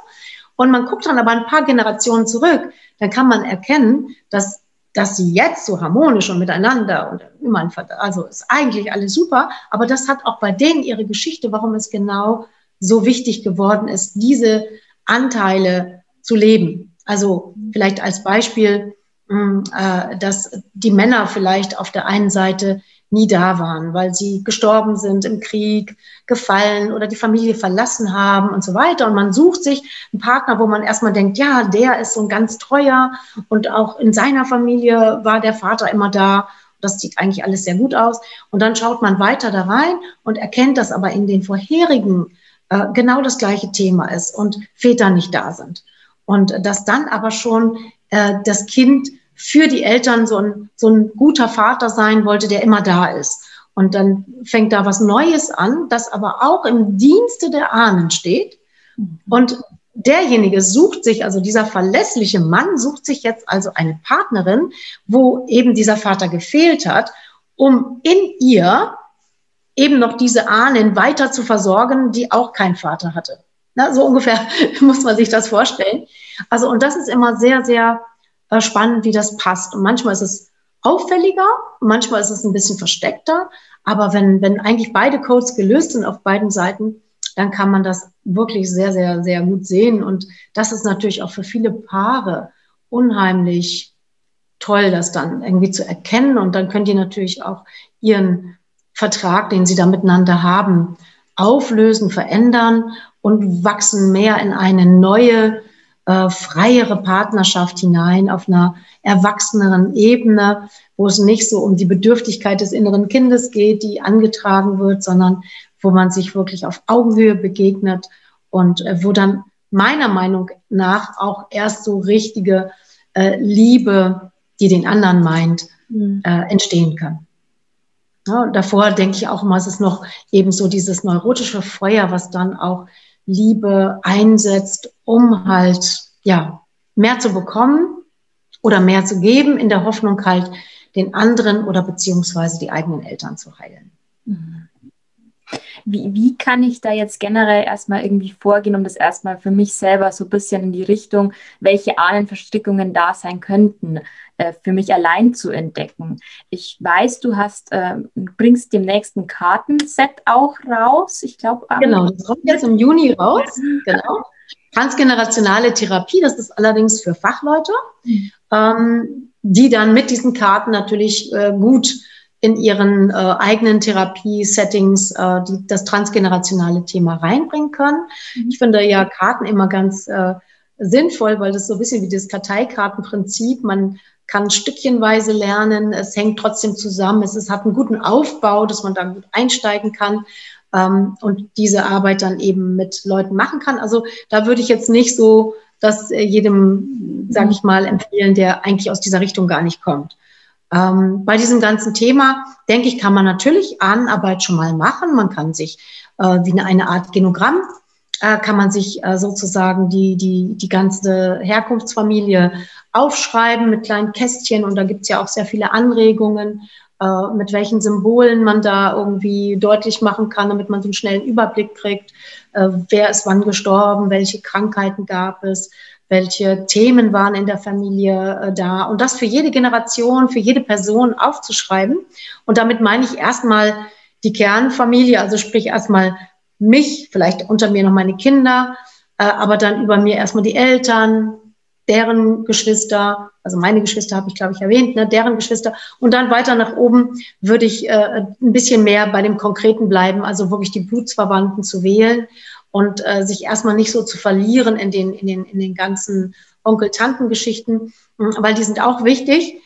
Und man guckt dann aber ein paar Generationen zurück, dann kann man erkennen, dass, dass sie jetzt so harmonisch und miteinander und immer, also ist eigentlich alles super, aber das hat auch bei denen ihre Geschichte, warum es genau so wichtig geworden ist, diese Anteile zu leben. Also vielleicht als Beispiel, hm, äh, dass die Männer vielleicht auf der einen Seite nie da waren, weil sie gestorben sind im Krieg, gefallen oder die Familie verlassen haben und so weiter. Und man sucht sich einen Partner, wo man erstmal denkt, ja, der ist so ein ganz treuer und auch in seiner Familie war der Vater immer da. Das sieht eigentlich alles sehr gut aus. Und dann schaut man weiter da rein und erkennt, dass aber in den vorherigen äh, genau das gleiche Thema ist und Väter nicht da sind. Und dass dann aber schon äh, das Kind für die Eltern so ein, so ein guter Vater sein wollte, der immer da ist. Und dann fängt da was Neues an, das aber auch im Dienste der Ahnen steht. Und derjenige sucht sich, also dieser verlässliche Mann sucht sich jetzt also eine Partnerin, wo eben dieser Vater gefehlt hat, um in ihr eben noch diese Ahnen weiter zu versorgen, die auch keinen Vater hatte. Na, so ungefähr muss man sich das vorstellen. Also, und das ist immer sehr, sehr äh, spannend, wie das passt. Und manchmal ist es auffälliger, manchmal ist es ein bisschen versteckter. Aber wenn, wenn eigentlich beide Codes gelöst sind auf beiden Seiten, dann kann man das wirklich sehr, sehr, sehr gut sehen. Und das ist natürlich auch für viele Paare unheimlich toll, das dann irgendwie zu erkennen. Und dann können die natürlich auch ihren Vertrag, den sie da miteinander haben, auflösen, verändern und wachsen mehr in eine neue, äh, freiere Partnerschaft hinein, auf einer erwachseneren Ebene, wo es nicht so um die Bedürftigkeit des inneren Kindes geht, die angetragen wird, sondern wo man sich wirklich auf Augenhöhe begegnet und äh, wo dann meiner Meinung nach auch erst so richtige äh, Liebe, die den anderen meint, mhm. äh, entstehen kann. Ja, davor denke ich auch immer, es ist noch eben so dieses neurotische Feuer, was dann auch Liebe einsetzt, um halt, ja, mehr zu bekommen oder mehr zu geben, in der Hoffnung halt, den anderen oder beziehungsweise die eigenen Eltern zu heilen. Mhm. Wie, wie kann ich da jetzt generell erstmal irgendwie vorgehen, um das erstmal für mich selber so ein bisschen in die Richtung, welche Ahnenverstrickungen da sein könnten, äh, für mich allein zu entdecken? Ich weiß, du hast, äh, bringst demnächst ein Kartenset auch raus. Ich glaube, genau, das kommt jetzt im Juni raus. Genau. Transgenerationale Therapie, das ist allerdings für Fachleute, mhm. ähm, die dann mit diesen Karten natürlich äh, gut in ihren äh, eigenen Therapie-Settings äh, die, das transgenerationale Thema reinbringen können. Mhm. Ich finde ja Karten immer ganz äh, sinnvoll, weil das so ein bisschen wie das Karteikartenprinzip, man kann stückchenweise lernen, es hängt trotzdem zusammen, es ist, hat einen guten Aufbau, dass man da gut einsteigen kann ähm, und diese Arbeit dann eben mit Leuten machen kann. Also da würde ich jetzt nicht so das äh, jedem, sage ich mal, empfehlen, der eigentlich aus dieser Richtung gar nicht kommt. Ähm, bei diesem ganzen Thema, denke ich, kann man natürlich Ahnenarbeit schon mal machen. Man kann sich äh, wie eine, Art Genogramm, äh, kann man sich äh, sozusagen die, die, die ganze Herkunftsfamilie aufschreiben mit kleinen Kästchen. Und da gibt es ja auch sehr viele Anregungen, äh, mit welchen Symbolen man da irgendwie deutlich machen kann, damit man so einen schnellen Überblick kriegt. Äh, wer ist wann gestorben? Welche Krankheiten gab es? Welche Themen waren in der Familie äh, da und das für jede Generation, für jede Person aufzuschreiben. Und damit meine ich erstmal die Kernfamilie, also sprich erstmal mich, vielleicht unter mir noch meine Kinder, äh, aber dann über mir erstmal die Eltern, deren Geschwister, also meine Geschwister habe ich, glaube ich, erwähnt, ne, deren Geschwister. Und dann weiter nach oben würde ich äh, ein bisschen mehr bei dem Konkreten bleiben, also wirklich die Blutsverwandten zu wählen und äh, sich erstmal nicht so zu verlieren in den, in den, in den ganzen Onkel-Tanten-Geschichten, hm, weil die sind auch wichtig.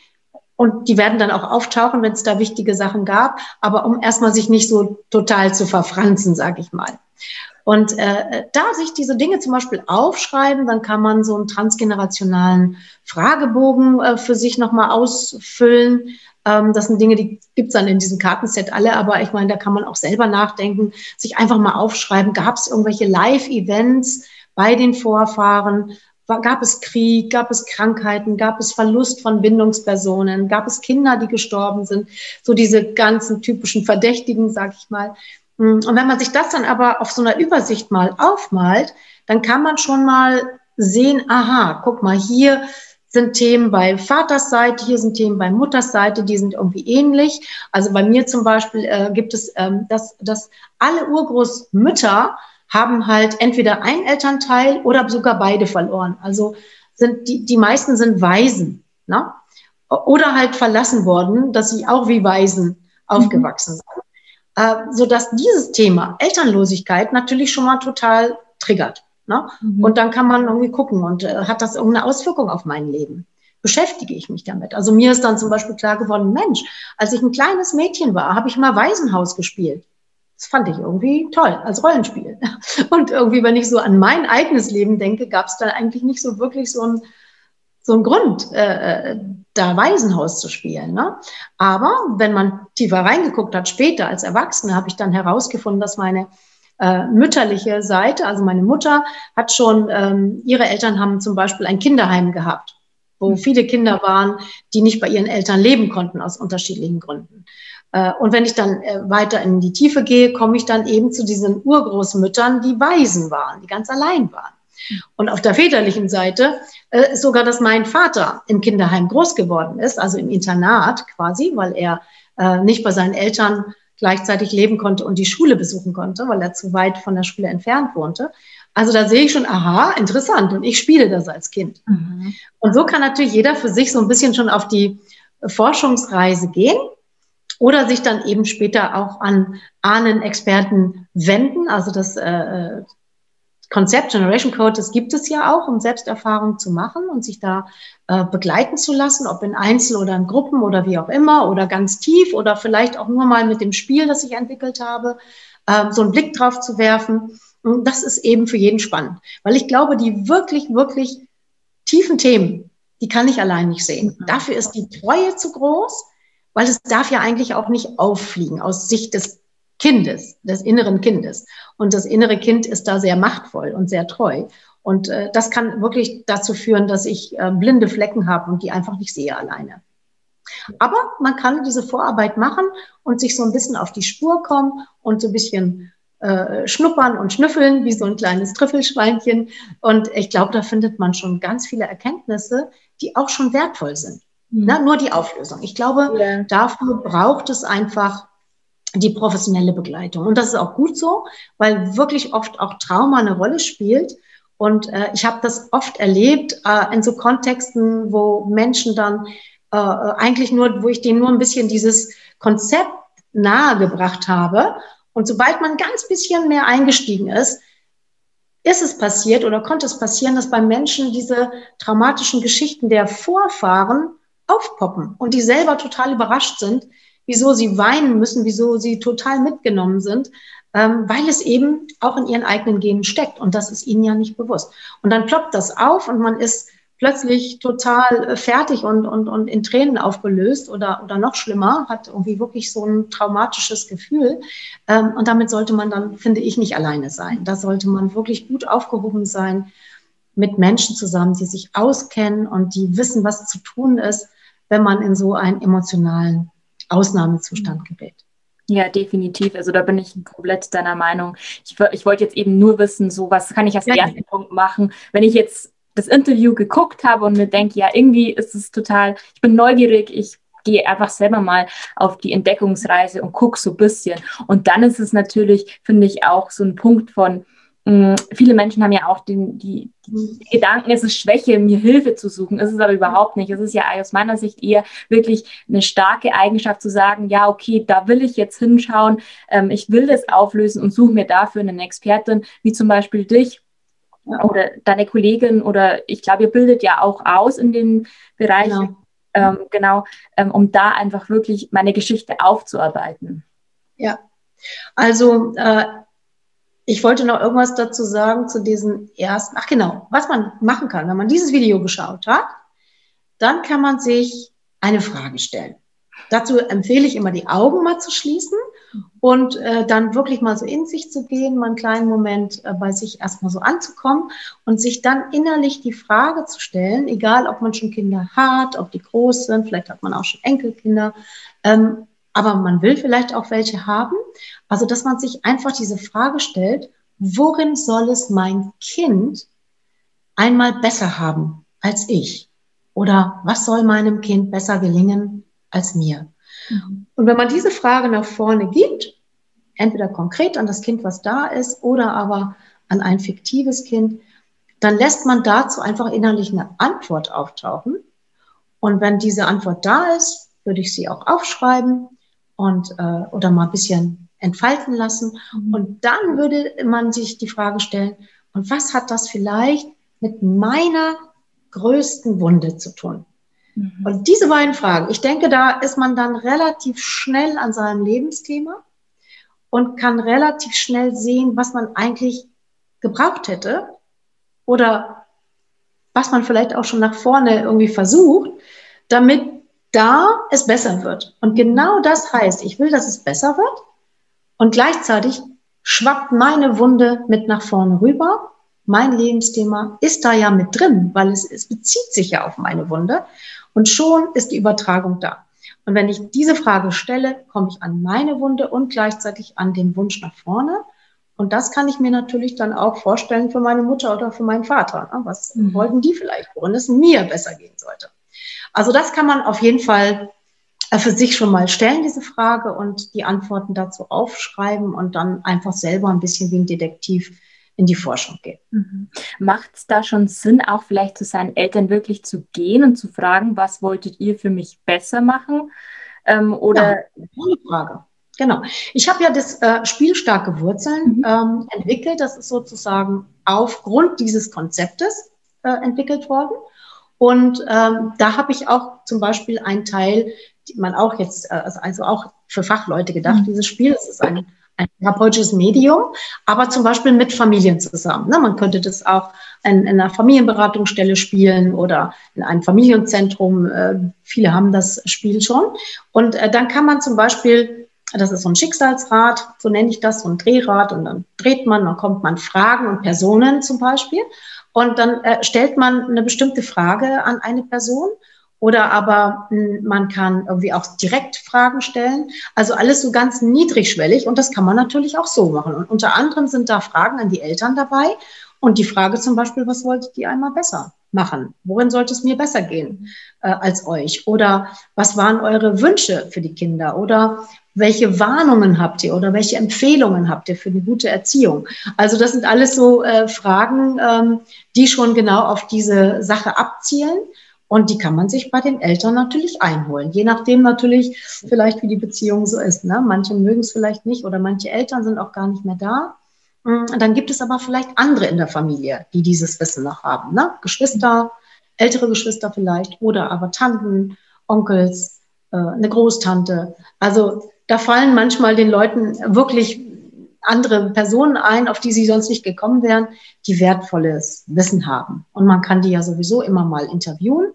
Und die werden dann auch auftauchen, wenn es da wichtige Sachen gab, aber um erstmal sich nicht so total zu verfranzen, sage ich mal. Und äh, da sich diese Dinge zum Beispiel aufschreiben, dann kann man so einen transgenerationalen Fragebogen äh, für sich nochmal ausfüllen. Ähm, das sind Dinge, die gibt's dann in diesem Kartenset alle, aber ich meine, da kann man auch selber nachdenken, sich einfach mal aufschreiben, gab es irgendwelche Live-Events bei den Vorfahren? Gab es Krieg, gab es Krankheiten, gab es Verlust von Bindungspersonen, gab es Kinder, die gestorben sind, so diese ganzen typischen Verdächtigen, sag ich mal. Mm, und wenn man sich das dann aber auf so einer Übersicht mal aufmalt, dann kann man schon mal sehen, aha, guck mal, hier sind Themen bei Vaters Seite, hier sind Themen bei Mutters Seite, die sind irgendwie ähnlich. Also bei mir zum Beispiel äh, gibt es, ähm, dass, dass alle Urgroßmütter haben halt entweder ein Elternteil oder sogar beide verloren. Also sind die, die meisten sind Waisen, ne? Oder halt verlassen worden, dass sie auch wie Waisen mhm. aufgewachsen sind äh, sodass dieses Thema Elternlosigkeit natürlich schon mal total triggert. Ne? Mhm. Und dann kann man irgendwie gucken und äh, hat das irgendeine Auswirkung auf mein Leben? Beschäftige ich mich damit? Also mir ist dann zum Beispiel klar geworden, Mensch, als ich ein kleines Mädchen war, habe ich mal Waisenhaus gespielt. Das fand ich irgendwie toll als Rollenspiel. Und irgendwie, wenn ich so an mein eigenes Leben denke, gab es da eigentlich nicht so wirklich so ein so ein Grund, äh, äh, da Waisenhaus zu spielen. Ne? Aber wenn man tiefer reingeguckt hat, später als Erwachsene, habe ich dann herausgefunden, dass meine äh, mütterliche Seite, also meine Mutter, hat schon, ähm, ihre Eltern haben zum Beispiel ein Kinderheim gehabt, wo mhm. viele Kinder waren, die nicht bei ihren Eltern leben konnten aus unterschiedlichen Gründen. Äh, und wenn ich dann äh, weiter in die Tiefe gehe, komme ich dann eben zu diesen Urgroßmüttern, die Waisen waren, die ganz allein waren. Und auf der väterlichen Seite äh, ist sogar, dass mein Vater im Kinderheim groß geworden ist, also im Internat quasi, weil er äh, nicht bei seinen Eltern gleichzeitig leben konnte und die Schule besuchen konnte, weil er zu weit von der Schule entfernt wohnte. Also da sehe ich schon, aha, interessant. Und ich spiele das als Kind. Mhm. Und so kann natürlich jeder für sich so ein bisschen schon auf die Forschungsreise gehen oder sich dann eben später auch an Ahnenexperten wenden. Also das äh, Konzept Generation Code, das gibt es ja auch, um Selbsterfahrung zu machen und sich da äh, begleiten zu lassen, ob in Einzel- oder in Gruppen oder wie auch immer oder ganz tief oder vielleicht auch nur mal mit dem Spiel, das ich entwickelt habe, äh, so einen Blick drauf zu werfen. Und das ist eben für jeden spannend, weil ich glaube, die wirklich, wirklich tiefen Themen, die kann ich allein nicht sehen. Mhm. Dafür ist die Treue zu groß, weil es darf ja eigentlich auch nicht auffliegen aus Sicht des Kindes, des inneren Kindes. Und das innere Kind ist da sehr machtvoll und sehr treu. Und äh, das kann wirklich dazu führen, dass ich äh, blinde Flecken habe und die einfach nicht sehe alleine. Aber man kann diese Vorarbeit machen und sich so ein bisschen auf die Spur kommen und so ein bisschen äh, schnuppern und schnüffeln, wie so ein kleines Trüffelschweinchen. Und ich glaube, da findet man schon ganz viele Erkenntnisse, die auch schon wertvoll sind. Mhm. Na, nur die Auflösung. Ich glaube, ja. dafür braucht es einfach die professionelle Begleitung. Und das ist auch gut so, weil wirklich oft auch Trauma eine Rolle spielt. Und äh, ich habe das oft erlebt äh, in so Kontexten, wo Menschen dann äh, eigentlich nur, wo ich denen nur ein bisschen dieses Konzept nahegebracht habe. Und sobald man ganz bisschen mehr eingestiegen ist, ist es passiert oder konnte es passieren, dass bei Menschen diese traumatischen Geschichten der Vorfahren aufpoppen und die selber total überrascht sind, wieso sie weinen müssen, wieso sie total mitgenommen sind, ähm, weil es eben auch in ihren eigenen Genen steckt und das ist ihnen ja nicht bewusst. Und dann ploppt das auf und man ist plötzlich total äh, fertig und, und, und in Tränen aufgelöst oder, oder noch schlimmer, hat irgendwie wirklich so ein traumatisches Gefühl. Ähm, und damit sollte man dann, finde ich, nicht alleine sein. Da sollte man wirklich gut aufgehoben sein mit Menschen zusammen, die sich auskennen und die wissen, was zu tun ist, wenn man in so einen emotionalen Ausnahmezustand gerät. Ja, definitiv. Also da bin ich komplett deiner Meinung. Ich, ich wollte jetzt eben nur wissen, so was kann ich als ja, ersten ja. Punkt machen, wenn ich jetzt das Interview geguckt habe und mir denke, ja, irgendwie ist es total, ich bin neugierig, ich gehe einfach selber mal auf die Entdeckungsreise und gucke so ein bisschen. Und dann ist es natürlich, finde ich, auch so ein Punkt von, viele Menschen haben ja auch den, die, die, Gedanken, es ist Schwäche, mir Hilfe zu suchen. Es ist aber überhaupt nicht. Es ist ja aus meiner Sicht eher wirklich eine starke Eigenschaft zu sagen, ja, okay, da will ich jetzt hinschauen, ähm, ich will das auflösen und suche mir dafür eine Expertin, wie zum Beispiel dich oder deine Kollegin oder ich glaube, ihr bildet ja auch aus in den Bereichen. Genau ähm, genau, ähm, um da einfach wirklich meine Geschichte aufzuarbeiten. Ja, also äh, ich wollte noch irgendwas dazu sagen zu diesen ersten, ach genau, was man machen kann, wenn man dieses Video geschaut hat, dann kann man sich eine Frage stellen. Dazu empfehle ich immer, die Augen mal zu schließen und äh, dann wirklich mal so in sich zu gehen, mal einen kleinen Moment äh, bei sich erstmal so anzukommen und sich dann innerlich die Frage zu stellen, egal ob man schon Kinder hat, ob die groß sind, vielleicht hat man auch schon Enkelkinder, ähm, aber man will vielleicht auch welche haben. Also, dass man sich einfach diese Frage stellt, worin soll es mein Kind einmal besser haben als ich? Oder was soll meinem Kind besser gelingen als mir? Mhm. Und wenn man diese Frage nach vorne gibt, entweder konkret an das Kind, was da ist, oder aber an ein fiktives Kind, dann lässt man dazu einfach innerlich eine Antwort auftauchen. Und wenn diese Antwort da ist, würde ich sie auch aufschreiben und äh, oder mal ein bisschen entfalten lassen. Mhm. Und dann würde man sich die Frage stellen, und was hat das vielleicht mit meiner größten Wunde zu tun? Mhm. Und diese beiden Fragen, ich denke, da ist man dann relativ schnell an seinem Lebensthema und kann relativ schnell sehen, was man eigentlich gebraucht hätte oder was man vielleicht auch schon nach vorne irgendwie versucht, damit da es besser wird. Und genau das heißt, ich will, dass es besser wird und gleichzeitig schwappt meine Wunde mit nach vorne rüber. Mein Lebensthema ist da ja mit drin, weil es, es bezieht sich ja auf meine Wunde. Und schon ist die Übertragung da. Und wenn ich diese Frage stelle, komme ich an meine Wunde und gleichzeitig an den Wunsch nach vorne. Und das kann ich mir natürlich dann auch vorstellen für meine Mutter oder für meinen Vater. Ne? Was mhm. wollten die vielleicht, worin es mir besser gehen sollte? Also das kann man auf jeden Fall äh, für sich schon mal stellen, diese Frage, und die Antworten dazu aufschreiben und dann einfach selber ein bisschen wie ein Detektiv in die Forschung gehen. Mhm. Macht es da schon Sinn, auch vielleicht zu seinen Eltern wirklich zu gehen und zu fragen, was wolltet ihr für mich besser machen? Ähm, oder ja, ohne Frage. Genau. Ich habe ja das äh, Spiel starke Wurzeln mhm. ähm, entwickelt. Das ist sozusagen aufgrund dieses Konzeptes äh, entwickelt worden. Und ähm, da habe ich auch zum Beispiel einen Teil, die man auch jetzt, äh, also auch für Fachleute gedacht, mhm. dieses Spiel. Das ist ein ein therapeutisches Medium, aber zum Beispiel mit Familien zusammen. Ne? Man könnte das auch in, in, einer Familienberatungsstelle spielen oder in einem Familienzentrum. Äh, viele haben das Spiel schon. Und äh, dann kann man zum Beispiel, das ist so ein Schicksalsrad, so nenne ich das, so ein Drehrad, und dann dreht man, dann kommt man Fragen und Personen zum Beispiel. Und dann äh, stellt man eine bestimmte Frage an eine Person oder aber hm, man kann irgendwie auch direkt Fragen stellen. Also alles so ganz niedrigschwellig und das kann man natürlich auch so machen. Und unter anderem sind da Fragen an die Eltern dabei und die Frage zum Beispiel, was wolltet ihr einmal besser machen? Worin sollte es mir besser gehen äh, als euch? Oder was waren eure Wünsche für die Kinder? Oder welche Warnungen habt ihr oder welche Empfehlungen habt ihr für eine gute Erziehung? Also das sind alles so äh, Fragen, ähm, die schon genau auf diese Sache abzielen. Und die kann man sich bei den Eltern natürlich einholen. Je nachdem natürlich vielleicht, wie die Beziehung so ist. Ne? Manche mögen es vielleicht nicht oder manche Eltern sind auch gar nicht mehr da. Mm, dann gibt es aber vielleicht andere in der Familie, die dieses Wissen noch haben. Ne? Geschwister, ältere Geschwister vielleicht oder aber Tanten, Onkels, äh, eine Großtante. Also da fallen manchmal den Leuten wirklich andere Personen ein, auf die sie sonst nicht gekommen wären, die wertvolles Wissen haben. Und man kann die ja sowieso immer mal interviewen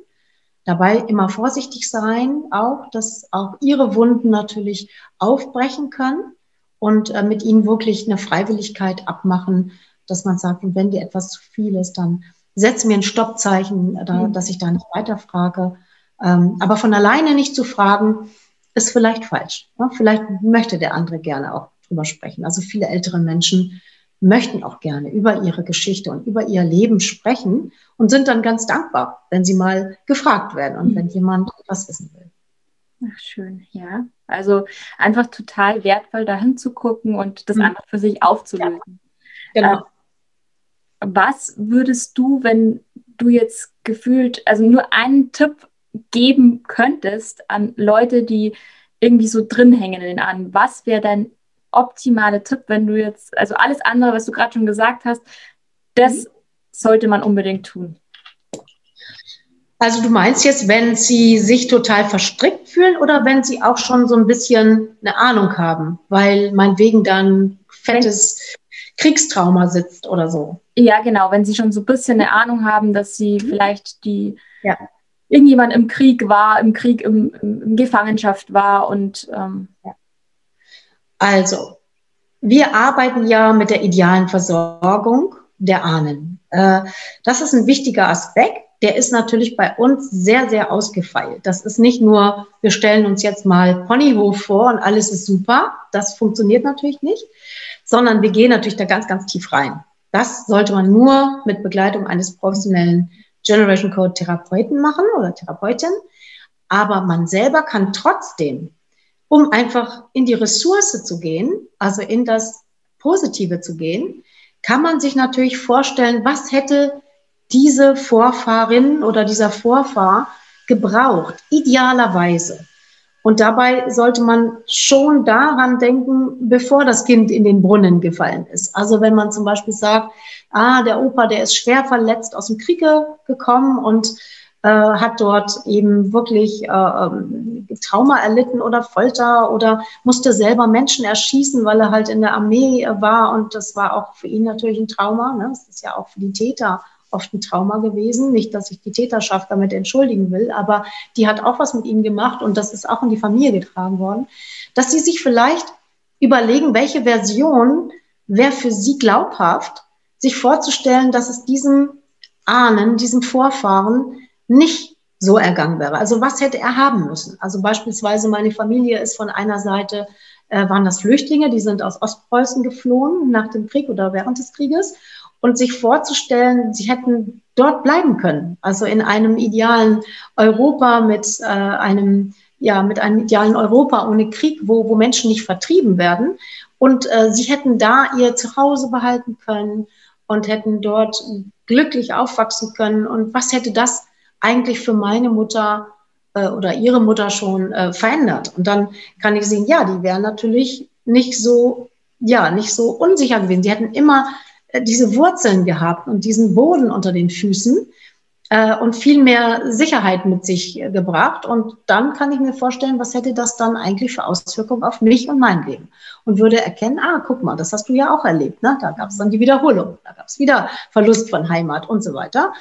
Dabei immer vorsichtig sein, auch, dass auch ihre Wunden natürlich aufbrechen können und äh, mit ihnen wirklich eine Freiwilligkeit abmachen, dass man sagt, wenn dir etwas zu viel ist, dann setz mir ein Stoppzeichen, äh, da, mhm. dass ich da nicht weiterfrage. Ähm, aber von alleine nicht zu fragen, ist vielleicht falsch. Ne? Vielleicht möchte der andere gerne auch drüber sprechen. Also viele ältere Menschen möchten auch gerne über ihre Geschichte und über ihr Leben sprechen und sind dann ganz dankbar, wenn sie mal gefragt werden und mhm. wenn jemand was wissen will. Ach, schön, ja. Also einfach total wertvoll, dahin zu gucken und das mhm. einfach für sich aufzulösen. Ja, genau. Äh, was würdest du, wenn du jetzt gefühlt, also nur einen Tipp geben könntest an Leute, die irgendwie so drin hängen in den Ahnen, was wäre dein optimale Tipp, wenn du jetzt, also alles andere, was du gerade schon gesagt hast, das mhm. sollte man unbedingt tun? Also du meinst jetzt, wenn sie sich total verstrickt fühlen oder wenn sie auch schon so ein bisschen eine Ahnung haben, weil meinetwegen dann fettes Kriegstrauma sitzt oder so? Ja, genau, wenn sie schon so ein bisschen eine Ahnung haben, dass sie vielleicht die ja. Irgendjemand im Krieg war, im Krieg, im, im Gefangenschaft war und ähm, ja. Also, wir arbeiten ja mit der idealen Versorgung der Ahnen. Äh, das ist ein wichtiger Aspekt. Der ist natürlich bei uns sehr, sehr ausgefeilt. Das ist nicht nur, wir stellen uns jetzt mal Ponyhof vor und alles ist super. Das funktioniert natürlich nicht, sondern wir gehen natürlich da ganz, ganz tief rein. Das sollte man nur mit Begleitung eines professionellen Generation Code Therapeuten machen oder Therapeutin. Aber man selber kann trotzdem um einfach in die Ressource zu gehen, also in das Positive zu gehen, kann man sich natürlich vorstellen, was hätte diese Vorfahrin oder dieser Vorfahr gebraucht, idealerweise. Und dabei sollte man schon daran denken, bevor das Kind in den Brunnen gefallen ist. Also wenn man zum Beispiel sagt, ah, der Opa, der ist schwer verletzt aus dem Krieg gekommen und äh, hat dort eben wirklich äh, ähm, Trauma erlitten oder Folter oder musste selber Menschen erschießen, weil er halt in der Armee war und das war auch für ihn natürlich ein Trauma. Ne? Das ist ja auch für die Täter oft ein Trauma gewesen. Nicht, dass ich die Täterschaft damit entschuldigen will, aber die hat auch was mit ihm gemacht und das ist auch in die Familie getragen worden. Dass sie sich vielleicht überlegen, welche Version wäre für sie glaubhaft, sich vorzustellen, dass es diesem Ahnen, diesem Vorfahren nicht so ergangen wäre. Also was hätte er haben müssen? Also beispielsweise meine Familie ist von einer Seite, äh, waren das Flüchtlinge, die sind aus Ostpreußen geflohen nach dem Krieg oder während des Krieges. Und sich vorzustellen, sie hätten dort bleiben können, also in einem idealen Europa mit äh, einem ja, mit einem idealen Europa ohne Krieg, wo, wo Menschen nicht vertrieben werden. Und äh, sie hätten da ihr Zuhause behalten können und hätten dort glücklich aufwachsen können. Und was hätte das eigentlich für meine Mutter äh, oder ihre Mutter schon äh, verändert. Und dann kann ich sehen, ja, die wären natürlich nicht so, ja, nicht so unsicher gewesen. Die hätten immer diese Wurzeln gehabt und diesen Boden unter den Füßen äh, und viel mehr Sicherheit mit sich äh, gebracht. Und dann kann ich mir vorstellen, was hätte das dann eigentlich für Auswirkungen auf mich und mein Leben? Und würde erkennen, ah, guck mal, das hast du ja auch erlebt. Ne? Da gab es dann die Wiederholung, da gab es wieder Verlust von Heimat und so weiter.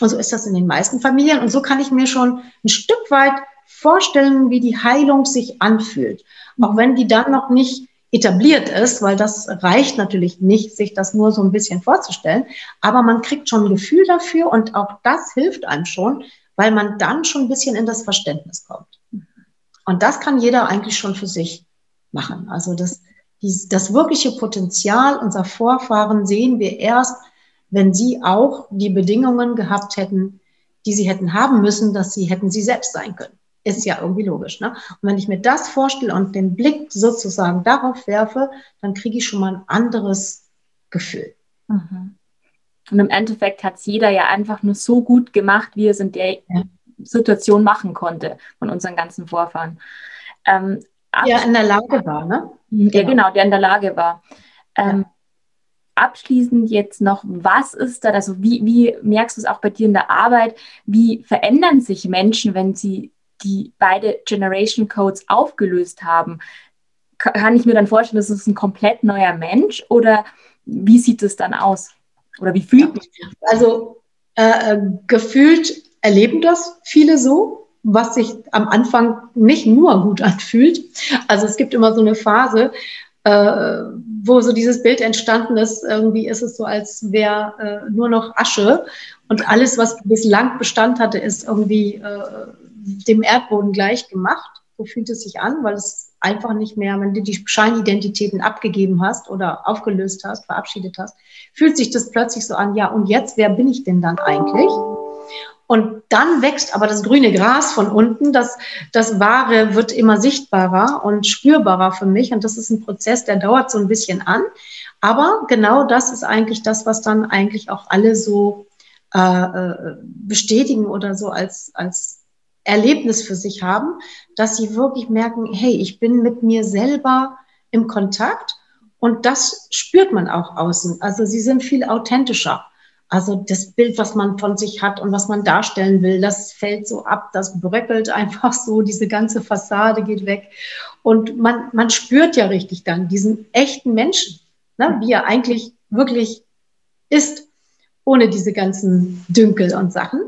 Und so ist das in den meisten Familien. Und so kann ich mir schon ein Stück weit vorstellen, wie die Heilung sich anfühlt. Auch wenn die dann noch nicht etabliert ist, weil das reicht natürlich nicht, sich das nur so ein bisschen vorzustellen. Aber man kriegt schon ein Gefühl dafür und auch das hilft einem schon, weil man dann schon ein bisschen in das Verständnis kommt. Und das kann jeder eigentlich schon für sich machen. Also das, das wirkliche Potenzial unserer Vorfahren sehen wir erst, wenn sie auch die Bedingungen gehabt hätten, die sie hätten haben müssen, dass sie hätten sie selbst sein können. Ist ja irgendwie logisch. Ne? Und wenn ich mir das vorstelle und den Blick sozusagen darauf werfe, dann kriege ich schon mal ein anderes Gefühl. Mhm. Und im Endeffekt hat es jeder ja einfach nur so gut gemacht, wie es in der ja. Situation machen konnte von unseren ganzen Vorfahren. Ähm, ja, in der Lage war, ne? Ja, genau, genau der in der Lage war. Ähm, ja abschließend jetzt noch, was ist da, also wie, wie merkst du es auch bei dir in der Arbeit, wie verändern sich Menschen, wenn sie die beide Generation Codes aufgelöst haben? Kann ich mir dann vorstellen, das ist ein komplett neuer Mensch oder wie sieht es dann aus? Oder wie fühlt sich? Also äh, äh, gefühlt erleben das viele so, was sich am Anfang nicht nur gut anfühlt. Also es gibt immer so eine Phase, äh, wo so dieses Bild entstanden ist, irgendwie ist es so, als wäre äh, nur noch Asche und alles, was bislang Bestand hatte, ist irgendwie äh, dem Erdboden gleich gemacht. So fühlt es sich an, weil es einfach nicht mehr, wenn du die Scheinidentitäten abgegeben hast oder aufgelöst hast, verabschiedet hast, fühlt sich das plötzlich so an, ja, und jetzt, wer bin ich denn dann eigentlich? Und dann wächst aber das grüne Gras von unten. Das, das Wahre wird immer sichtbarer und spürbarer für mich. Und das ist ein Prozess, der dauert so ein bisschen an. Aber genau das ist eigentlich das, was dann eigentlich auch alle so äh, äh bestätigen oder so als, als Erlebnis für sich haben, dass sie wirklich merken, hey, ich bin mit mir selber im Kontakt und das spürt man auch außen. Also sie sind viel authentischer. Also das Bild, was man von sich hat und was man darstellen will, das fällt so ab, das bröckelt einfach so, diese ganze Fassade geht weg. Und man, man spürt ja richtig dann diesen echten Menschen, ne, wie er eigentlich wirklich ist, ohne diese ganzen Dünkel und Sachen.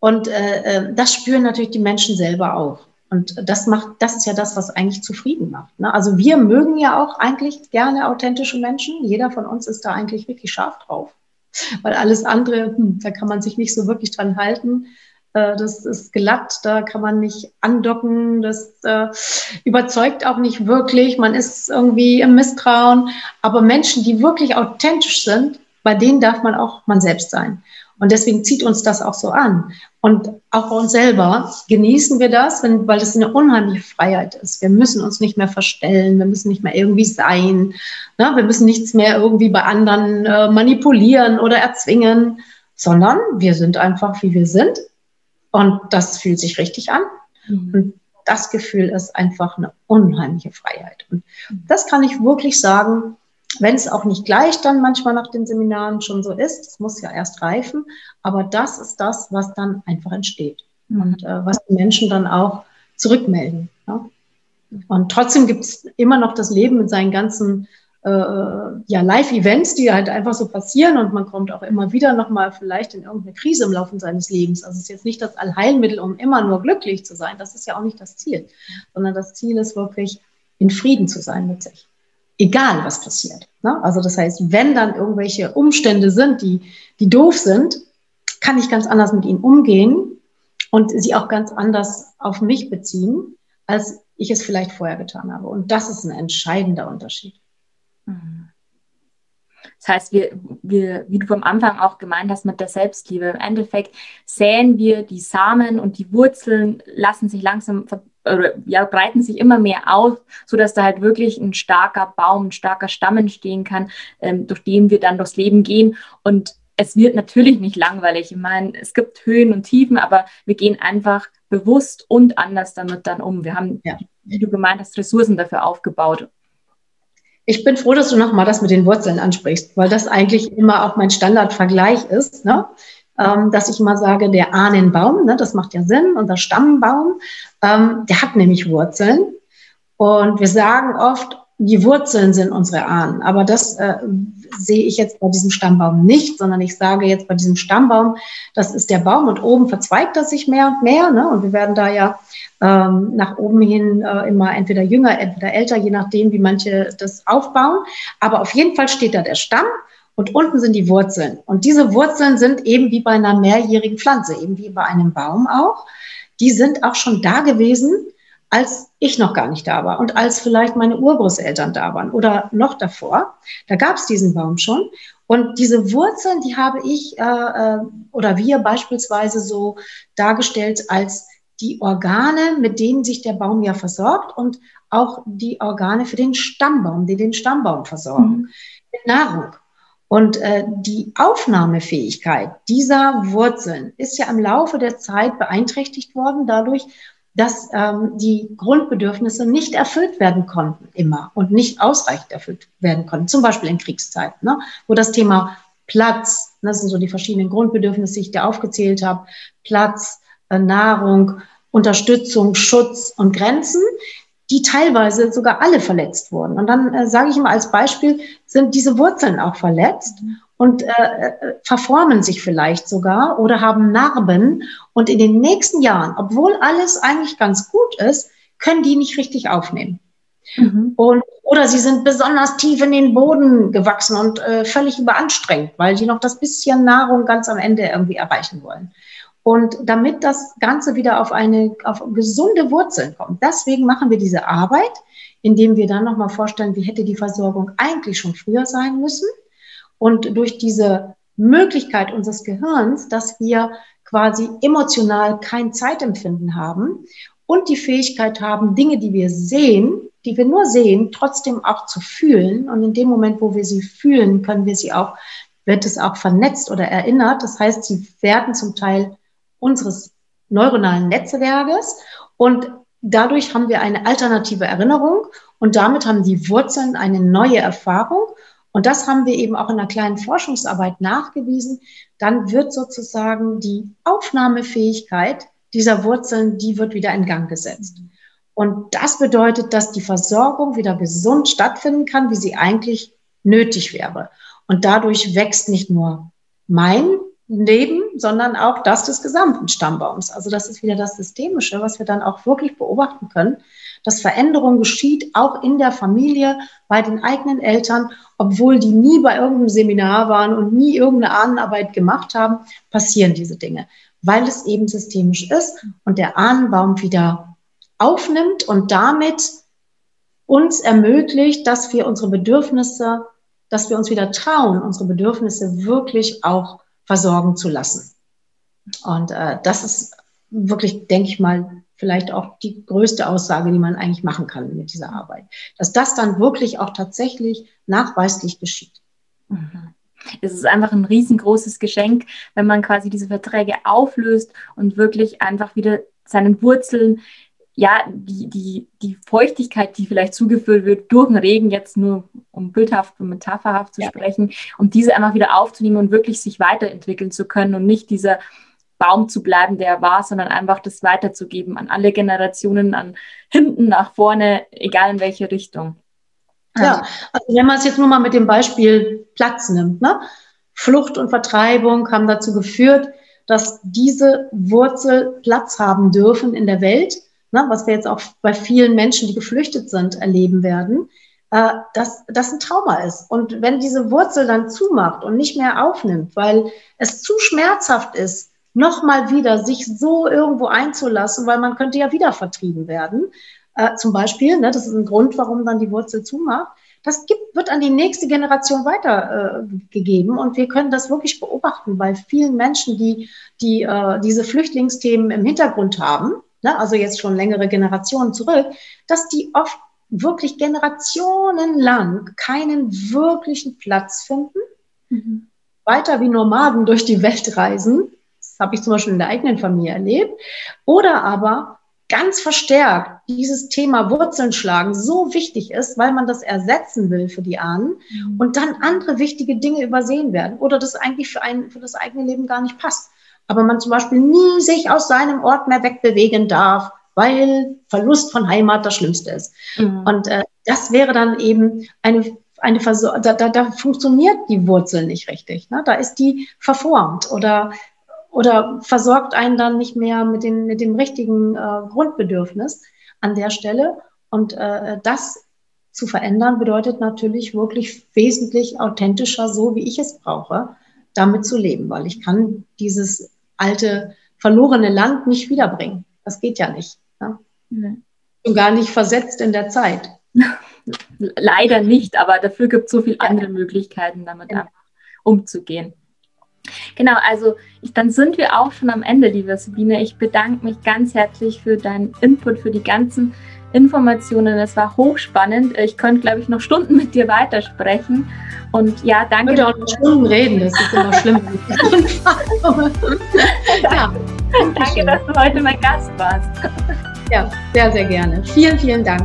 Und äh, äh, das spüren natürlich die Menschen selber auch. Und das macht, das ist ja das, was eigentlich zufrieden macht. Ne? Also wir mögen ja auch eigentlich gerne authentische Menschen. Jeder von uns ist da eigentlich wirklich scharf drauf. Weil alles andere, hm, da kann man sich nicht so wirklich dran halten. Äh, das ist glatt, da kann man nicht andocken, das äh, überzeugt auch nicht wirklich. Man ist irgendwie im Misstrauen. Aber Menschen, die wirklich authentisch sind, bei denen darf man auch man selbst sein. Und deswegen zieht uns das auch so an. Und auch bei uns selber genießen wir das, wenn, weil es eine unheimliche Freiheit ist. Wir müssen uns nicht mehr verstellen, wir müssen nicht mehr irgendwie sein, ne? wir müssen nichts mehr irgendwie bei anderen äh, manipulieren oder erzwingen, sondern wir sind einfach, wie wir sind. Und das fühlt sich richtig an. Mhm. Und das Gefühl ist einfach eine unheimliche Freiheit. Und das kann ich wirklich sagen, wenn es auch nicht gleich dann manchmal nach den Seminaren schon so ist, es muss ja erst reifen, aber das ist das, was dann einfach entsteht mhm. und äh, was die Menschen dann auch zurückmelden. Ja? Und trotzdem gibt es immer noch das Leben mit seinen ganzen äh, ja, Live-Events, die halt einfach so passieren und man kommt auch immer wieder nochmal vielleicht in irgendeine Krise im Laufe seines Lebens. Also es ist jetzt nicht das Allheilmittel, um immer nur glücklich zu sein. Das ist ja auch nicht das Ziel, sondern das Ziel ist wirklich, in Frieden zu sein mit sich egal was passiert. Ne? Also das heißt, wenn dann irgendwelche Umstände sind, die, die doof sind, kann ich ganz anders mit ihnen umgehen und sie auch ganz anders auf mich beziehen, als ich es vielleicht vorher getan habe. Und das ist ein entscheidender Unterschied. Mhm. Das heißt, wir, wir, wie du am Anfang auch gemeint hast mit der Selbstliebe, im Endeffekt säen wir die Samen und die Wurzeln lassen sich langsam oder ja, breiten sich immer mehr aus, sodass da halt wirklich ein starker Baum, ein starker Stamm entstehen kann, ähm, durch den wir dann durchs Leben gehen. Und es wird natürlich nicht langweilig. Ich meine, es gibt Höhen und Tiefen, aber wir gehen einfach bewusst und anders damit dann um. Wir haben, ja. wie du gemeint hast, Ressourcen dafür aufgebaut. Ich bin froh, dass du nochmal das mit den Wurzeln ansprichst, weil das eigentlich immer auch mein Standardvergleich ist. Ne? Ähm, dass ich mal sage, der Ahnenbaum, ne, das macht ja Sinn, unser Stammbaum, ähm, der hat nämlich Wurzeln. Und wir sagen oft, die Wurzeln sind unsere Ahnen. Aber das äh, sehe ich jetzt bei diesem Stammbaum nicht, sondern ich sage jetzt bei diesem Stammbaum, das ist der Baum und oben verzweigt er sich mehr und mehr. Ne? Und wir werden da ja ähm, nach oben hin äh, immer entweder jünger, entweder älter, je nachdem, wie manche das aufbauen. Aber auf jeden Fall steht da der Stamm und unten sind die Wurzeln. Und diese Wurzeln sind eben wie bei einer mehrjährigen Pflanze, eben wie bei einem Baum auch. Die sind auch schon da gewesen, als ich noch gar nicht da war und als vielleicht meine Urgroßeltern da waren oder noch davor. Da gab es diesen Baum schon. Und diese Wurzeln, die habe ich äh, äh, oder wir beispielsweise so dargestellt als die Organe, mit denen sich der Baum ja versorgt und auch die Organe für den Stammbaum, die den Stammbaum versorgen. Mhm. Mit Nahrung. Und äh, die Aufnahmefähigkeit dieser Wurzeln ist ja im Laufe der Zeit beeinträchtigt worden dadurch, dass ähm, die Grundbedürfnisse nicht erfüllt werden konnten immer und nicht ausreichend erfüllt werden konnten. Zum Beispiel in Kriegszeiten, ne, wo das Thema Platz, das sind so die verschiedenen Grundbedürfnisse, die ich dir aufgezählt habe, Platz, äh, Nahrung, Unterstützung, Schutz und Grenzen, die teilweise sogar alle verletzt wurden. Und dann äh, sage ich mal als Beispiel, sind diese Wurzeln auch verletzt und äh, äh, verformen sich vielleicht sogar oder haben Narben. Und in den nächsten Jahren, obwohl alles eigentlich ganz gut ist, können die nicht richtig aufnehmen. Mhm. Und, oder sie sind besonders tief in den Boden gewachsen und äh, völlig überanstrengt, weil die noch das bisschen Nahrung ganz am Ende irgendwie erreichen wollen. Und damit das Ganze wieder auf eine auf gesunde Wurzeln kommt, deswegen machen wir diese Arbeit, indem wir dann nochmal vorstellen, wie hätte die Versorgung eigentlich schon früher sein müssen. Und durch diese Möglichkeit unseres Gehirns, dass wir quasi emotional kein Zeitempfinden haben und die Fähigkeit haben, Dinge, die wir sehen, die wir nur sehen, trotzdem auch zu fühlen. Und in dem Moment, wo wir sie fühlen, können wir sie auch, wird es auch vernetzt oder erinnert. Das heißt, sie werden zum Teil unseres neuronalen Netzwerkes und dadurch haben wir eine alternative Erinnerung und damit haben die Wurzeln eine neue Erfahrung. Und das haben wir eben auch in einer kleinen Forschungsarbeit nachgewiesen. Dann wird sozusagen die Aufnahmefähigkeit dieser Wurzeln, die wird wieder in Gang gesetzt. Und das bedeutet, dass die Versorgung wieder gesund stattfinden kann, wie sie eigentlich nötig wäre. Und dadurch wächst nicht nur mein Leben, sondern auch das des gesamten Stammbaums. Also das ist wieder das Systemische, was wir dann auch wirklich beobachten können, dass Veränderung geschieht, auch in der Familie, bei den eigenen Eltern, obwohl die nie bei irgendeinem Seminar waren und nie irgendeine Ahnenarbeit gemacht haben, passieren diese Dinge, weil es eben systemisch ist und der Ahnenbaum wieder aufnimmt und damit uns ermöglicht, dass wir unsere Bedürfnisse, dass wir uns wieder trauen, unsere Bedürfnisse wirklich auch versorgen zu lassen. Und äh, das ist wirklich, denke ich mal, vielleicht auch die größte Aussage, die man eigentlich machen kann mit dieser Arbeit. Dass das dann wirklich auch tatsächlich nachweislich geschieht. Mhm. Es ist einfach ein riesengroßes Geschenk, wenn man quasi diese Verträge auflöst und wirklich einfach wieder seinen Wurzeln, ja, die, die, die Feuchtigkeit, die vielleicht zugeführt wird durch den Regen, jetzt nur um bildhaft und metapherhaft zu ja. sprechen, um diese einfach wieder aufzunehmen und wirklich sich weiterentwickeln zu können und nicht dieser Baum zu bleiben, der er war, sondern einfach das weiterzugeben an alle Generationen, an hinten, nach vorne, egal in welche Richtung. Ja, also wenn man es jetzt nur mal mit dem Beispiel Platz nimmt, ne? Flucht und Vertreibung haben dazu geführt, dass diese Wurzel Platz haben dürfen in der Welt, ne? was wir jetzt auch bei vielen Menschen, die geflüchtet sind, erleben werden, äh, dass das ein Trauma ist. Und wenn diese Wurzel dann zumacht und nicht mehr aufnimmt, weil es zu schmerzhaft ist, nochmal wieder sich so irgendwo einzulassen, weil man könnte ja wieder vertrieben werden. Äh, zum Beispiel, ne, das ist ein Grund, warum dann die Wurzel zumacht. Das gibt, wird an die nächste Generation weitergegeben äh, und wir können das wirklich beobachten bei vielen Menschen, die, die äh, diese Flüchtlingsthemen im Hintergrund haben, ne, also jetzt schon längere Generationen zurück, dass die oft wirklich generationenlang keinen wirklichen Platz finden, mhm. weiter wie Nomaden durch die Welt reisen habe ich zum Beispiel in der eigenen Familie erlebt. Oder aber ganz verstärkt dieses Thema Wurzeln schlagen so wichtig ist, weil man das ersetzen will für die Ahnen mhm. und dann andere wichtige Dinge übersehen werden oder das eigentlich für, ein, für das eigene Leben gar nicht passt. Aber man zum Beispiel nie sich aus seinem Ort mehr wegbewegen darf, weil Verlust von Heimat das Schlimmste ist. Mhm. Und äh, das wäre dann eben eine eine Versor da, da, da funktioniert die Wurzel nicht richtig. Ne? Da ist die verformt oder oder versorgt einen dann nicht mehr mit, den, mit dem richtigen äh, Grundbedürfnis an der Stelle. Und äh, das zu verändern bedeutet natürlich wirklich wesentlich authentischer, so wie ich es brauche, damit zu leben, weil ich kann dieses alte verlorene Land nicht wiederbringen. Das geht ja nicht. Ne? Mhm. Und gar nicht versetzt in der Zeit. Leider nicht, aber dafür gibt es so viele andere Möglichkeiten, damit ja. umzugehen. Genau, also ich, dann sind wir auch schon am Ende, liebe Sabine. Ich bedanke mich ganz herzlich für deinen Input, für die ganzen Informationen. Es war hochspannend. Ich könnte, glaube ich, noch Stunden mit dir weitersprechen. Und ja, danke. Ich würde auch noch Stunden reden, das ist immer schlimm. ja, danke, dass du heute mein Gast warst. Ja, sehr, sehr gerne. Vielen, vielen Dank.